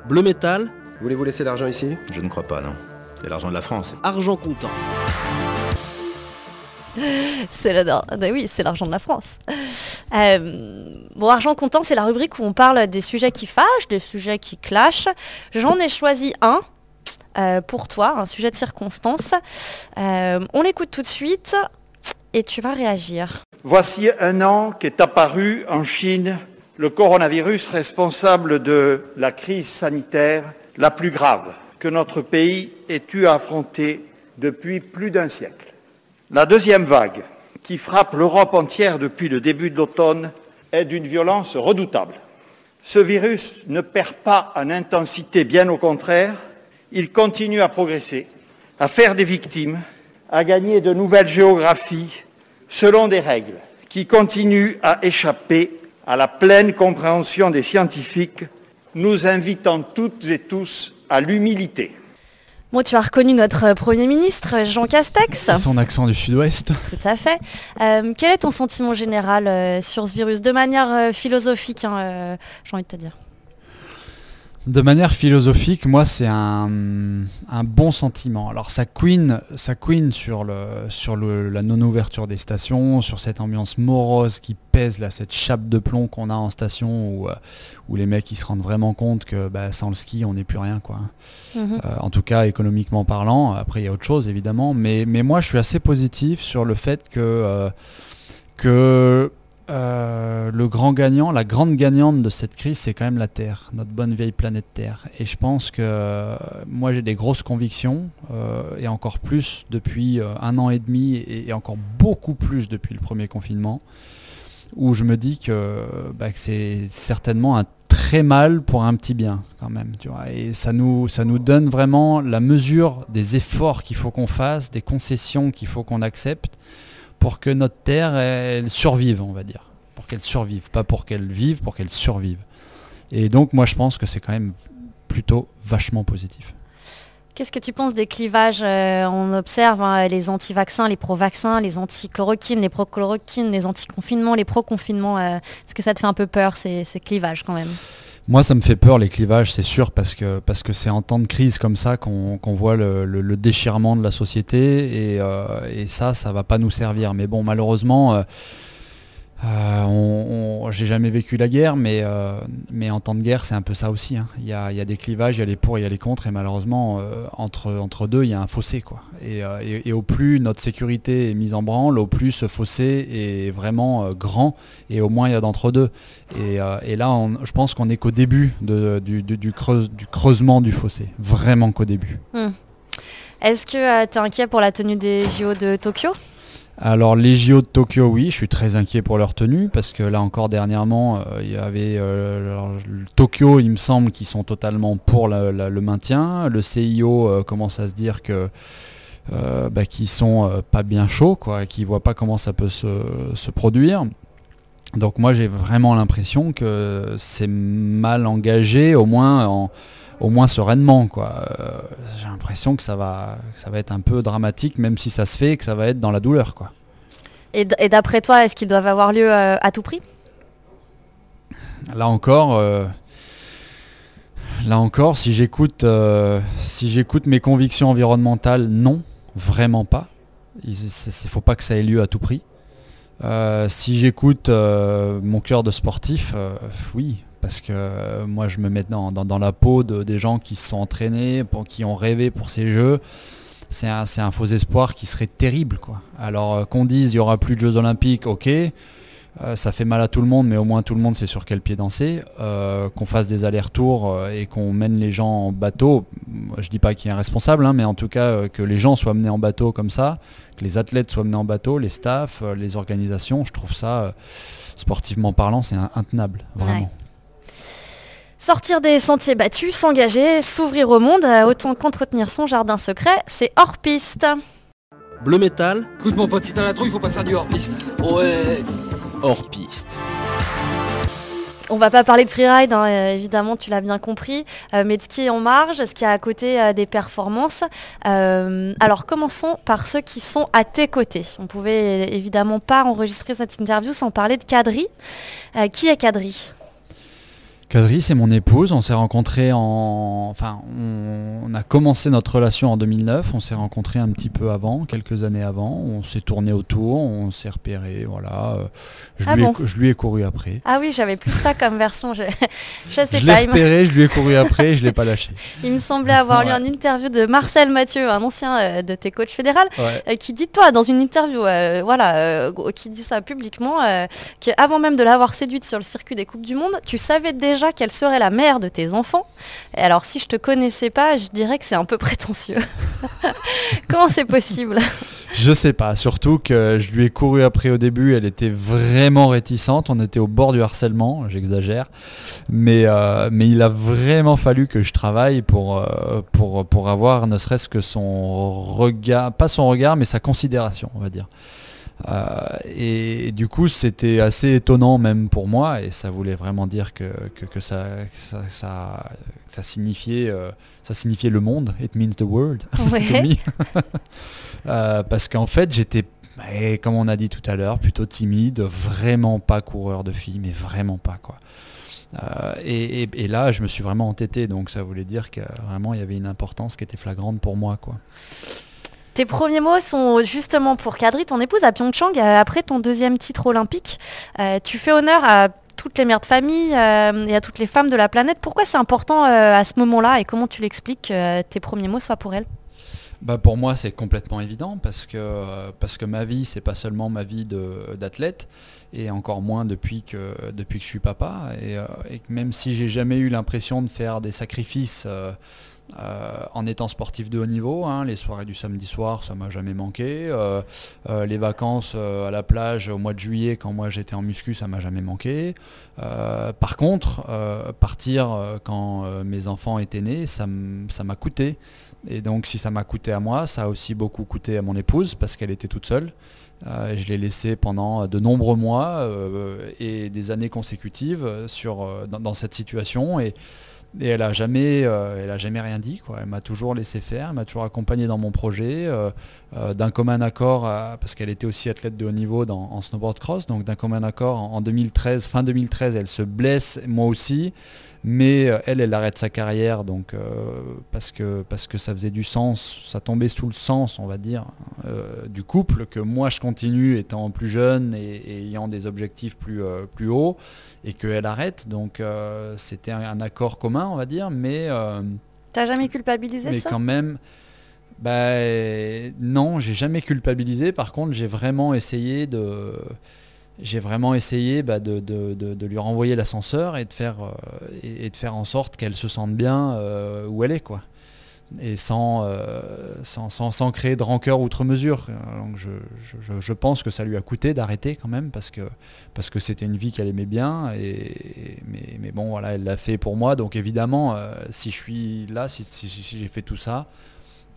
Bleu métal, Voulez-vous laisser l'argent ici? Je ne crois pas, non. C'est l'argent de la France. argent comptant. c'est le, oui, c'est l'argent de la France. Euh, bon, argent comptant, c'est la rubrique où on parle des sujets qui fâchent, des sujets qui clashent. J'en ai choisi un euh, pour toi, un sujet de circonstance. Euh, on l'écoute tout de suite et tu vas réagir. Voici un an qu'est apparu en Chine le coronavirus responsable de la crise sanitaire la plus grave que notre pays ait eu à affronter depuis plus d'un siècle. La deuxième vague, qui frappe l'Europe entière depuis le début de l'automne, est d'une violence redoutable. Ce virus ne perd pas en intensité, bien au contraire, il continue à progresser, à faire des victimes, à gagner de nouvelles géographies selon des règles qui continuent à échapper à la pleine compréhension des scientifiques, nous invitant toutes et tous à l'humilité. Moi, tu as reconnu notre Premier ministre, Jean Castex. Son accent du sud-ouest. Tout à fait. Euh, quel est ton sentiment général euh, sur ce virus? De manière euh, philosophique, hein, j'ai envie de te dire. De manière philosophique, moi, c'est un, bon sentiment. Alors, ça queen, ça queen sur, le, sur la non-ouverture des stations, sur cette ambiance morose qui pèse, là, cette chape de plomb qu'on a en station où, euh, où les mecs ils se rendent vraiment compte que bah, sans le ski, on n'est plus rien. Quoi. Mhm. Euh, en tout cas, économiquement parlant. Après, il y a autre chose, évidemment. Mais, mais moi, je suis assez positif sur le fait que, euh, que euh, le grand gagnant, la grande gagnante de cette crise, c'est quand même la Terre, notre bonne vieille planète Terre. Et je pense que euh, moi j'ai des grosses convictions, euh, et encore plus depuis un an et demi, et, encore beaucoup plus depuis le premier confinement, où je me dis que, bah, que c'est certainement un très mal pour un petit bien quand même. Tu vois. Et ça nous, ça nous donne vraiment la mesure des efforts qu'il faut qu'on fasse, des concessions qu'il faut qu'on accepte pour que notre terre elle survive, on va dire. Pour qu'elle survive, pas pour qu'elle vive, pour qu'elle survive. Et donc moi je pense que c'est quand même plutôt vachement positif. Qu'est-ce que tu penses des clivages euh, On observe hein, les anti-vaccins, les pro-vaccins, les anti-chloroquines, les pro-chloroquines, les anti-confinements, les pro-confinements. Euh, est-ce que ça te fait un peu peur ces clivages quand même? Moi, ça me fait peur les clivages, c'est sûr, parce que parce que c'est en temps de crise comme ça qu'on voit le, déchirement de la société et, euh, et, ça, ça va pas nous servir. Mais bon, malheureusement, euh, j'ai jamais vécu la guerre, mais, euh, mais en temps de guerre, c'est un peu ça aussi. hein. Il y, a, y a des clivages, il y a les pour, il y a les contre, et malheureusement, euh, entre, entre deux, il y a un fossé. Quoi. Et, et- au plus notre sécurité est mise en branle, au plus ce fossé est vraiment grand, et au moins il y a d'entre deux. Et, et là, je pense qu'on n'est qu'au début du, du creusement du fossé. Vraiment qu'au début. Hmm. Est-ce que tu es inquiet pour la tenue des JO de Tokyo? Alors les JO de Tokyo, oui, je suis très inquiet pour leur tenue parce que là encore dernièrement, euh, il y avait euh, Tokyo, il me semble, qu'ils sont totalement pour le maintien. Le CIO euh, commence à se dire que bah, qu'ils sont pas bien chauds, quoi, qu'ils voient pas comment ça peut se, se produire. Donc moi j'ai vraiment l'impression que c'est mal engagé, au moins en, au moins sereinement quoi. Euh, j'ai l'impression que ça va que ça va être un peu dramatique même si ça se fait et que ça va être dans la douleur quoi. Et d'après toi, est-ce qu'ils doivent avoir lieu euh, à tout prix? Là encore euh, là encore si j'écoute si j'écoute mes convictions environnementales non, vraiment pas. Il ne faut pas que ça ait lieu à tout prix. Si j'écoute mon cœur de sportif, oui, parce que euh, moi je me mets dans, la peau de- des gens qui se sont entraînés, qui ont rêvé pour ces jeux. C'est un, faux espoir qui serait terrible. Alors euh, qu'on dise il n'y aura plus de Jeux Olympiques, ok, euh, ça fait mal à tout le monde, mais au moins tout le monde sait sur quel pied danser. Qu'on fasse des allers-retours et qu'on mène les gens en bateau, je dis pas qu'il y a un responsable, hein, mais en tout cas que les gens soient menés en bateau comme ça, que les athlètes soient menés en bateau, les staffs, les organisations, je trouve ça, sportivement parlant, c'est intenable, vraiment. Sortir des sentiers battus, s'engager, s'ouvrir au monde, euh, autant qu'entretenir son jardin secret, c'est hors piste. Bleu métal, Écoute mon pote, si t'as la trouille, faut pas faire du hors-piste. Ouais. hors piste. On va pas parler de freeride, hein, euh, évidemment, tu l'as bien compris, euh, mais de ski en marge, ce qui est à côté euh, des performances. Euh, alors commençons par ceux qui sont à tes côtés. On pouvait évidemment pas enregistrer cette interview sans parler de. Euh, qui est Cadry Kadri, c'est mon épouse. On s'est rencontrés en. Enfin, on, a commencé notre relation en 2009. On s'est rencontrés un petit peu avant, quelques années avant. On s'est tourné autour, on s'est repéré. Voilà. Je, Ah lui bon ai, je lui ai couru après. Ah oui, j'avais plus ça comme version. Je, je sais Je pas. me- repéré, je lui ai couru après, je l'ai pas lâché. Il me semblait avoir lu une interview de Marcel Mathieu, un ancien euh, de tes coachs fédérales, Ouais. euh, qui dit toi dans une interview, euh, voilà, euh, qui dit ça publiquement, euh, qu'avant même de l'avoir séduite sur le circuit des coupes du monde, tu savais déjà qu'elle serait la mère de tes enfants. Et alors si je te connaissais pas, je dirais que c'est un peu prétentieux. Comment c'est possible? Je sais pas, surtout que je lui ai couru après au début, elle était vraiment réticente, on était au bord du harcèlement, j'exagère, mais, euh, mais il a vraiment fallu que je travaille pour, euh, pour, pour avoir ne serait-ce que son regard, pas son regard, mais sa considération, on va dire. Euh, et, du coup, c'était assez étonnant même pour moi, et ça voulait vraiment dire que, que, que ça, que ça, ça, que ça signifiait, euh, ça signifiait le monde. It means the world. Ouais. to me. Euh, parce qu'en fait, j'étais, comme on a dit tout à l'heure, plutôt timide, vraiment pas coureur de filles, mais vraiment pas quoi. Euh, et, et- et là, je me suis vraiment entêté, donc ça voulait dire que vraiment il y avait une importance qui était flagrante pour moi quoi. Tes premiers mots sont justement pour Kadri, ton épouse, à Pyeongchang, euh, après ton deuxième titre olympique. Euh, tu fais honneur à toutes les mères de famille euh, et à toutes les femmes de la planète. Pourquoi c'est important à ce moment-là et comment tu l'expliques que tes premiers mots soient pour elles Bah pour moi c'est complètement évident parce que, parce que ma vie c'est pas seulement ma vie d'athlète et encore moins depuis que, depuis que je suis papa et, même si j'ai jamais eu l'impression de faire des sacrifices euh, en étant sportif de haut niveau, hein, les soirées du samedi soir ça m'a jamais manqué, euh, euh, les vacances à la plage au mois de juillet quand moi j'étais en muscu ça m'a jamais manqué. Par contre partir quand mes enfants étaient nés ça m'a coûté. Et donc si ça m'a coûté à moi, ça a aussi beaucoup coûté à mon épouse parce qu'elle était toute seule. Je l'ai laissée pendant de nombreux mois et des années consécutives dans, cette situation. Et elle a jamais, euh, elle a jamais rien dit. Quoi. Elle m'a toujours laissé faire, elle m'a toujours accompagné dans mon projet, euh, euh, d'un commun accord, parce qu'elle était aussi athlète de haut niveau en snowboard cross, donc d'un commun accord en 2013, fin 2013, elle se blesse, moi aussi, mais euh, elle, elle arrête sa carrière, donc euh, parce que parce que ça faisait du sens, ça tombait sous le sens, on va dire, euh, du couple, que moi je continue étant plus jeune et, et ayant des objectifs plus plus hauts, et qu'elle arrête, donc c'était un, un accord commun, on va dire, mais T'as jamais culpabilisé de mais ça? quand même, bah, non, j'ai jamais culpabilisé. Par contre, j'ai vraiment essayé de, j'ai vraiment essayé bah, de, lui renvoyer l'ascenseur et de faire euh, et, de faire en sorte qu'elle se sente bien euh, où elle est, quoi. Et sans, euh, sans, créer de rancœur outre mesure. Donc je, pense que ça lui a coûté d'arrêter quand même parce que c'était une vie qu'elle aimait bien. Mais, bon, voilà, elle l'a fait pour moi. Donc évidemment, si je suis là, si, j'ai fait tout ça,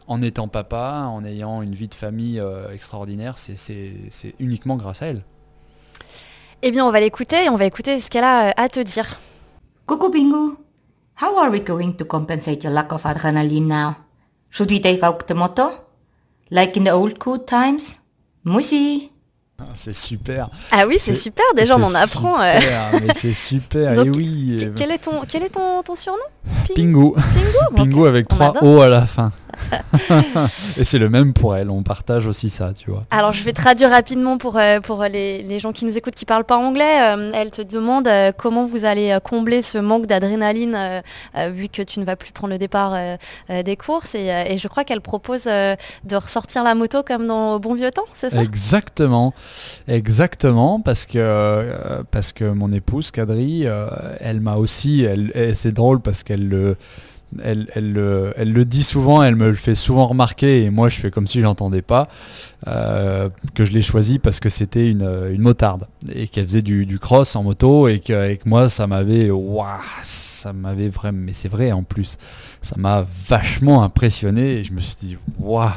en étant papa, en ayant une vie de famille extraordinaire, c'est uniquement grâce à elle. Eh bien, on va l'écouter et on va écouter ce qu'elle a euh, à te dire. Coucou Bingu. How are we going to compensate your lack of adrenaline now? Should we take out the motto? Like in the old good times? Musi. Ah, C'est super. Ah oui, c'est super, déjà, on en apprend, euh. super, mais c'est super, Donc, et oui. euh, Quel est ton, quel est ton, ton surnom? Pi- Pingu. Pingu, Pingu ok. avec trois. O à la fin. et c'est le même pour elle, on partage aussi ça, tu vois. Alors je vais traduire rapidement pour, euh, pour les, les gens qui nous écoutent qui parlent pas anglais. Euh, elle te demande euh, comment vous allez euh, combler ce manque d'adrénaline euh, euh, vu que tu ne vas plus prendre le départ euh, euh, des courses. Et, euh, et je crois qu'elle propose euh, de ressortir la moto comme dans au bon vieux temps, c'est ça? Exactement, exactement, parce que euh, parce que mon épouse Kadri, euh, elle m'a aussi, elle, et c'est drôle parce qu'elle le, elle, le- dit souvent, elle me le fait souvent remarquer, et moi je fais comme si je l'entendais pas, euh, que je l'ai choisi parce que c'était une, une motarde et qu'elle faisait du, cross en moto et qu'avec moi ça m'avait, ça m'avait vraiment, mais c'est vrai en plus, ça m'a vachement impressionné et je me suis dit, waouh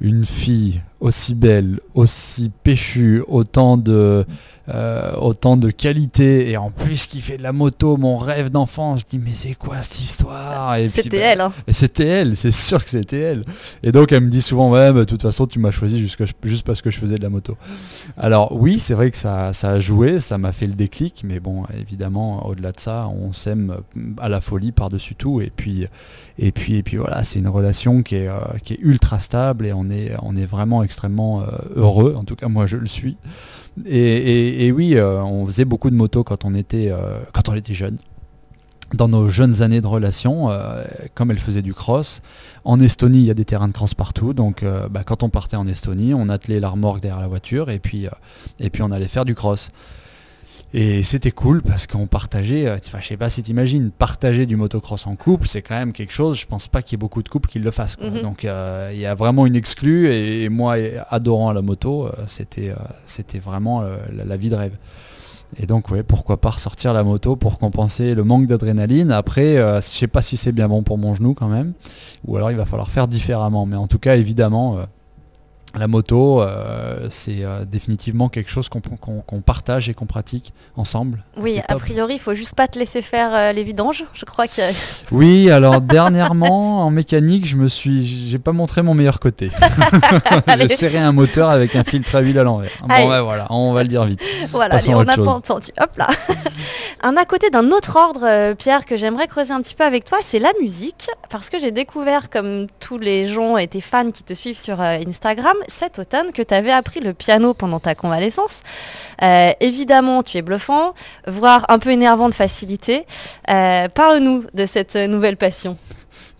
une fille aussi belle, aussi péchue, autant de, euh, autant de qualité, et en plus qui fait de la moto, mon rêve d'enfant, je dis mais c'est quoi cette histoire? C'était bah, elle, hein. C'était elle, c'est sûr que c'était elle. Et donc elle me dit souvent ouais, bah, de toute façon tu m'as choisi jusque- juste parce que je faisais de la moto. Alors oui, c'est vrai que ça, ça a joué, ça m'a fait le déclic, mais bon, évidemment, au-delà de ça, on s'aime à la folie par-dessus tout, et puis, et puis, et puis voilà, c'est une relation qui est, euh, qui est ultra stable, et on est, on est vraiment extrêmement euh, heureux, en tout cas moi je le suis. Et, oui, euh, on faisait beaucoup de motos quand on était, euh, quand on était jeune dans nos jeunes années de relation, comme elle faisait du cross, en Estonie, il y a des terrains de cross partout. Donc, bah, quand on partait en Estonie, on attelait la remorque derrière la voiture et puis, et puis on allait faire du cross. Et c'était cool parce qu'on partageait, euh, enfin, je sais pas si t'imagines, partager du motocross en couple, c'est quand même quelque chose, je pense pas qu'il y ait beaucoup de couples qui le fassent. quoi. Mhm. Donc euh, il y a vraiment une exclue et, et moi, adorant la moto, euh, c'était euh, vraiment la, la vie de rêve. Et donc ouais, pourquoi pas ressortir la moto pour compenser le manque d'adrénaline. Après, je sais pas si c'est bien bon pour mon genou quand même, ou alors il va falloir faire différemment. Mais en tout cas, évidemment, la moto, euh, c'est euh, définitivement quelque chose qu'on partage et qu'on pratique ensemble. Oui, a priori, il faut juste pas te laisser faire euh, les vidanges. Je crois que. Oui, alors dernièrement en mécanique, je me suis, j'ai pas montré mon meilleur côté. J'ai serré un moteur avec un filtre à huile à l'envers. Bon, ouais, voilà, on va le dire vite. Voilà, allez, on n'a pas entendu. Hop là. un à côté d'un autre ordre, Pierre, que j'aimerais creuser un petit peu avec toi, c'est la musique. Parce que j'ai découvert, comme tous les gens et tes fans qui te suivent sur Instagram, cet automne, que tu avais appris le piano pendant ta convalescence. Euh, évidemment, tu es bluffant, voire un peu énervant de facilité. Euh, Parle-nous de cette nouvelle passion.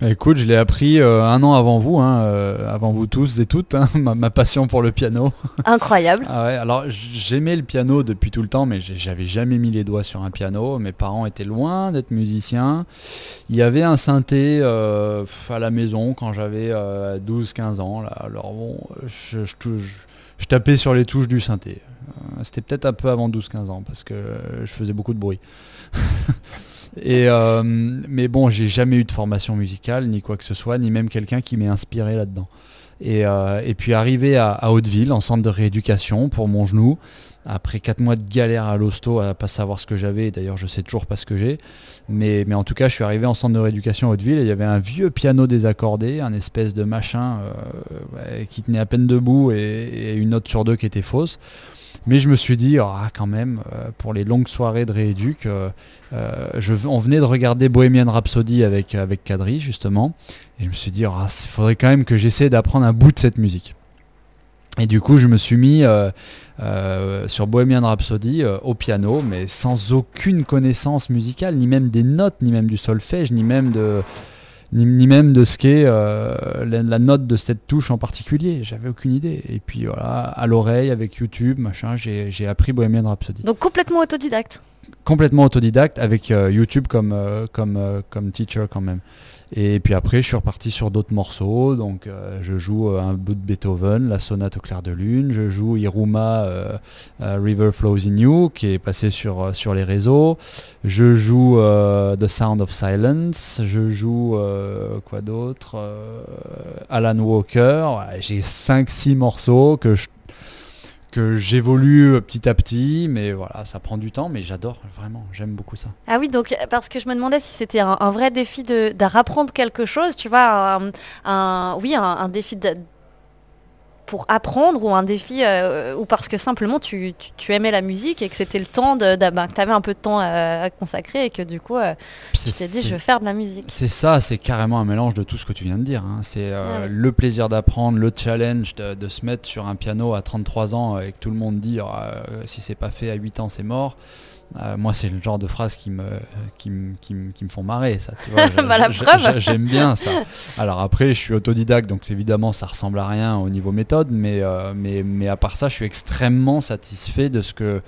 Écoute, je l'ai appris euh, un an avant vous, hein, euh, avant vous tous et toutes, hein, ma, ma passion pour le piano. Incroyable. Ah ouais, alors j'aimais le piano depuis tout le temps, mais j'avais jamais mis les doigts sur un piano. Mes parents étaient loin d'être musiciens. Il y avait un synthé euh, à la maison quand j'avais 12-15 ans. Là. Alors bon, je, je tou- je- je tapais sur les touches du synthé. C'était peut-être un peu avant 12-15 ans parce que je faisais beaucoup de bruit. Euh, mais bon, j'ai jamais eu de formation musicale, ni quoi que ce soit, ni même quelqu'un qui m'ait inspiré là-dedans. Et, euh, puis arrivé à, Hauteville, en centre de rééducation pour mon genou, après 4 mois de galère à l'hosto à pas savoir ce que j'avais, d'ailleurs je sais toujours pas ce que j'ai, mais, en tout cas je suis arrivé en centre de rééducation à Hauteville et il y avait un vieux piano désaccordé, un espèce de machin euh, qui tenait à peine debout et une note sur deux qui était fausse. Mais je me suis dit, ah, quand même, euh, pour les longues soirées de rééduc, euh, euh, on venait de regarder Bohemian Rhapsody avec, avec Kadri, justement. Et je me suis dit, il faudrait quand même que j'essaie d'apprendre un bout de cette musique. Et du coup, je me suis mis sur Bohemian Rhapsody au piano, mais sans aucune connaissance musicale, ni même des notes, ni même du solfège, ni même de, ni, ni même de ce qu'est euh, la, la note de cette touche en particulier. J'avais aucune idée. Et puis voilà, à l'oreille, avec YouTube, machin, j'ai appris Bohemian Rhapsody. Donc complètement autodidacte. Complètement autodidacte, avec euh, YouTube comme, euh, comme, comme teacher quand même. Et puis après, je suis reparti sur d'autres morceaux. Donc, euh, je joue euh, un bout de Beethoven, la sonate au clair de lune. Je joue Iruma, euh, River Flows in You, qui est passé sur, sur les réseaux. Je joue The Sound of Silence. Je joue quoi d'autre Alan Walker. J'ai 5-6 morceaux que je que j'évolue euh, petit à petit, mais voilà, ça prend du temps, mais j'adore, vraiment, j'aime beaucoup ça. Ah oui, donc parce que je me demandais si c'était un, vrai défi de, rapprendre quelque chose, tu vois, un, oui, un défi de- pour apprendre ou un défi euh, ou parce que simplement tu, tu- tu aimais la musique et que c'était le temps de, de- bah, que tu avais un peu de temps à, à consacrer et que du coup euh, tu t'es dit je veux faire de la musique. C'est ça, c'est carrément un mélange de tout ce que tu viens de dire. hein. C'est euh, Ah le plaisir d'apprendre, le challenge de, de se mettre sur un piano à 33 ans et que tout le monde dit euh, si c'est pas fait à 8 ans c'est mort. Euh, moi c'est le genre de phrases qui me, qui me, qui me, qui me font marrer ça. Tu vois, Bah, J'aime bien ça. Alors après je suis autodidacte donc évidemment ça ressemble à rien au niveau méthode mais, euh, mais, mais à part ça je suis extrêmement satisfait de ce que,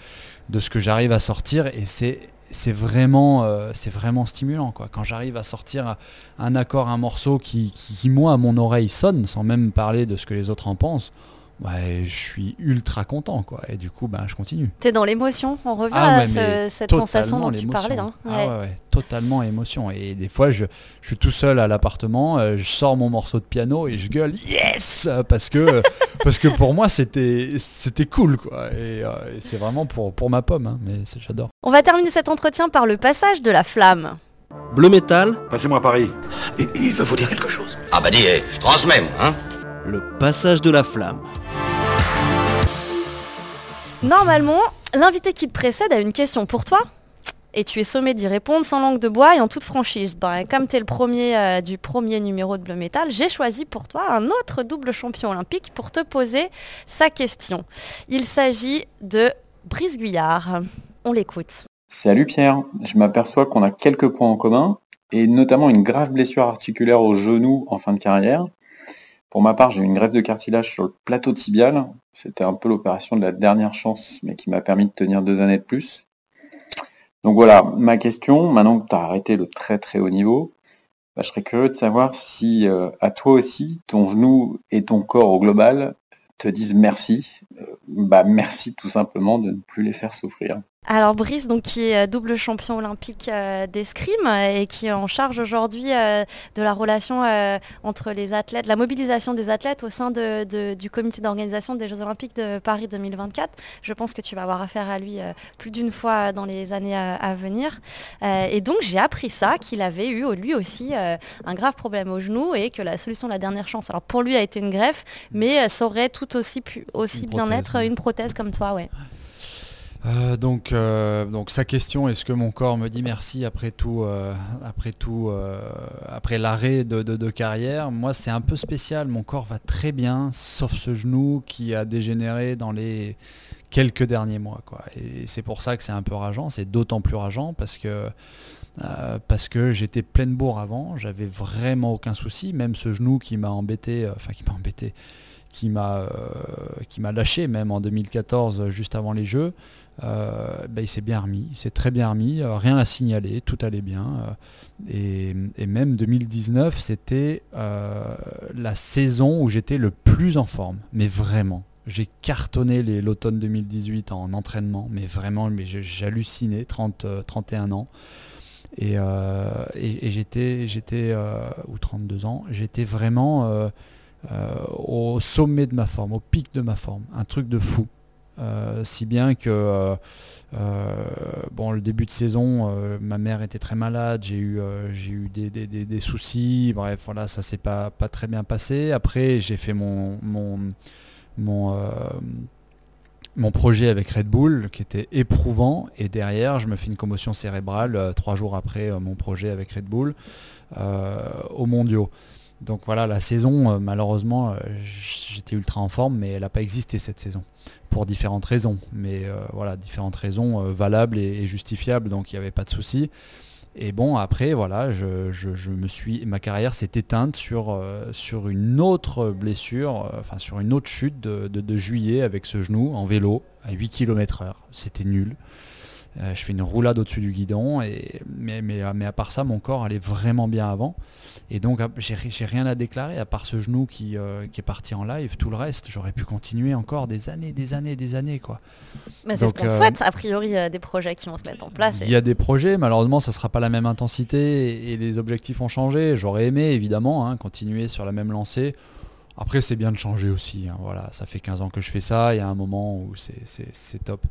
de ce que j'arrive à sortir et c'est c'est vraiment, euh, c'est vraiment stimulant quoi. Quand j'arrive à sortir un accord, un morceau qui, qui, qui, moi à mon oreille sonne, sans même parler de ce que les autres en pensent, ouais, je suis ultra content quoi. Et du coup, ben, je continue. T'es dans l'émotion, on revient Ah à ouais, ce- mais cette sensation dont tu parlais. hein. Ah Ouais. ouais, ouais, totalement émotion. Et des fois, je, je suis tout seul à l'appartement, euh, je sors mon morceau de piano et je gueule yes parce que parce que pour moi c'était c'était cool quoi. Et, euh, et c'est vraiment pour pour ma pomme, hein, mais j'adore. On va terminer cet entretien par le passage de la flamme. Bleu métal, Passez-moi Paris. il veut vous dire quelque chose. Ah bah dis, je transmets, hein le passage de la flamme. Normalement, l'invité qui te précède a une question pour toi. Et tu es sommé d'y répondre sans langue de bois et en toute franchise. Ben, comme tu es le premier euh, du premier numéro de Bleu Métal, j'ai choisi pour toi un autre double champion olympique pour te poser sa question. Il s'agit de Brice Guyard. On l'écoute. Salut Pierre, je m'aperçois qu'on a quelques points en commun, et notamment une grave blessure articulaire au genou en fin de carrière. Pour ma part, j'ai eu une greffe de cartilage sur le plateau tibial. C'était un peu l'opération de la dernière chance, mais qui m'a permis de tenir deux années de plus. Donc voilà, ma question, maintenant que tu as arrêté le très très haut niveau, bah, je serais curieux de savoir si euh, à toi aussi, ton genou et ton corps au global te disent merci. Euh, bah merci tout simplement de ne plus les faire souffrir. Alors Brice, donc, qui est double champion olympique euh, d'escrime et qui est en charge aujourd'hui euh, de la relation euh, entre les athlètes, la mobilisation des athlètes au sein de- de- du comité d'organisation des Jeux olympiques de Paris 2024. Je pense que tu vas avoir affaire à lui plus d'une fois dans les années à venir. Et donc j'ai appris ça, qu'il avait eu lui aussi un grave problème au genou et que la solution de la dernière chance, alors pour lui a été une greffe, mais ça aurait tout aussi, pu, aussi bien prothèse, être une prothèse comme toi, ouais. Euh, donc, euh, donc sa question, est-ce que mon corps me dit merci après tout, euh, après tout, après l'arrêt de, carrière? Moi, c'est un peu spécial. Mon corps va très bien, sauf ce genou qui a dégénéré dans les quelques derniers mois. Et c'est pour ça que c'est un peu rageant. C'est d'autant plus rageant parce que parce que j'étais pleine bourre avant. J'avais vraiment aucun souci. Même ce genou qui m'a embêté, enfin qui m'a embêté, qui m'a qui m'a lâché même en 2014, euh, juste avant les Jeux. Euh, ben, il s'est bien remis, il s'est très bien remis, euh, rien à signaler, tout allait bien. euh, et, même 2019, c'était la saison où j'étais le plus en forme, mais vraiment. J'ai cartonné l'automne 2018 en entraînement, mais vraiment, mais j'hallucinais, 30, euh, 31 ans. Et, et- j'étais, j'étais ou 32 ans, j'étais vraiment au sommet de ma forme, au pic de ma forme, un truc de fou. Euh, si bien que euh, euh, bon, le début de saison, ma mère était très malade, j'ai eu, eu des, des- des- des soucis, bref, voilà, ça s'est pas, pas très bien passé. Après, j'ai fait mon, mon, mon, mon projet avec Red Bull qui était éprouvant et derrière je me fais une commotion cérébrale trois jours après mon projet avec Red Bull aux mondiaux. Donc voilà, la saison, euh, malheureusement, euh, j'étais ultra en forme, mais elle n'a pas existé cette saison, pour différentes raisons. Mais euh, voilà, différentes raisons valables et, justifiables, donc il n'y avait pas de souci. Et bon, après, voilà, je, me suis, ma carrière s'est éteinte sur, une autre blessure, enfin sur une autre chute de juillet avec ce genou en vélo à 8 km heure. C'était nul. Euh, je fais une roulade au-dessus du guidon, et, mais, mais, mais à part ça, mon corps allait vraiment bien avant. Et donc, ap- j'ai rien à déclarer à part ce genou qui, euh, qui est parti en live. Tout le reste, j'aurais pu continuer encore des années, des années, des années. quoi. Mais c'est ce qu'on euh, souhaite, a priori, euh, des projets qui vont se mettre en place. Il y a des projets, malheureusement, ça ne sera pas la même intensité et, et les objectifs ont changé. J'aurais aimé, évidemment, hein, continuer sur la même lancée. Après, c'est bien de changer aussi. hein, voilà, ça fait 15 ans que je fais ça. Il y a un moment où c'est top.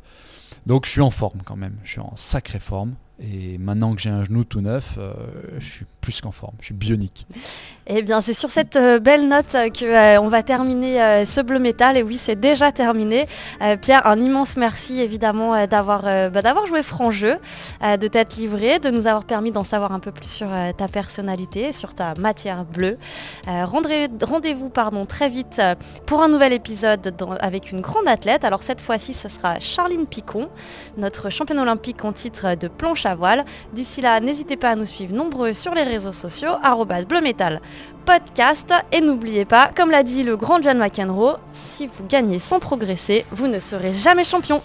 Donc, je suis en forme quand même. Je suis en sacrée forme. Et maintenant que j'ai un genou tout neuf, euh, je suis plus qu'en forme. Je suis bionique. Eh bien, c'est sur cette euh, belle note euh, que euh, on va terminer ce bleu métal. Et oui, c'est déjà terminé. Pierre, un immense merci évidemment d'avoir bah, d'avoir joué franc jeu, de t'être livré, de nous avoir permis d'en savoir un peu plus sur ta personnalité, sur ta matière bleue. Rendez-vous très vite pour un nouvel épisode avec une grande athlète. Alors cette fois-ci, ce sera Charline Picon, notre championne olympique en titre de planche à voile. D'ici là, n'hésitez pas à nous suivre nombreux sur les réseaux sociaux, bleu métal podcast. Et n'oubliez pas, comme l'a dit le grand John McEnroe, si vous gagnez sans progresser, vous ne serez jamais champion.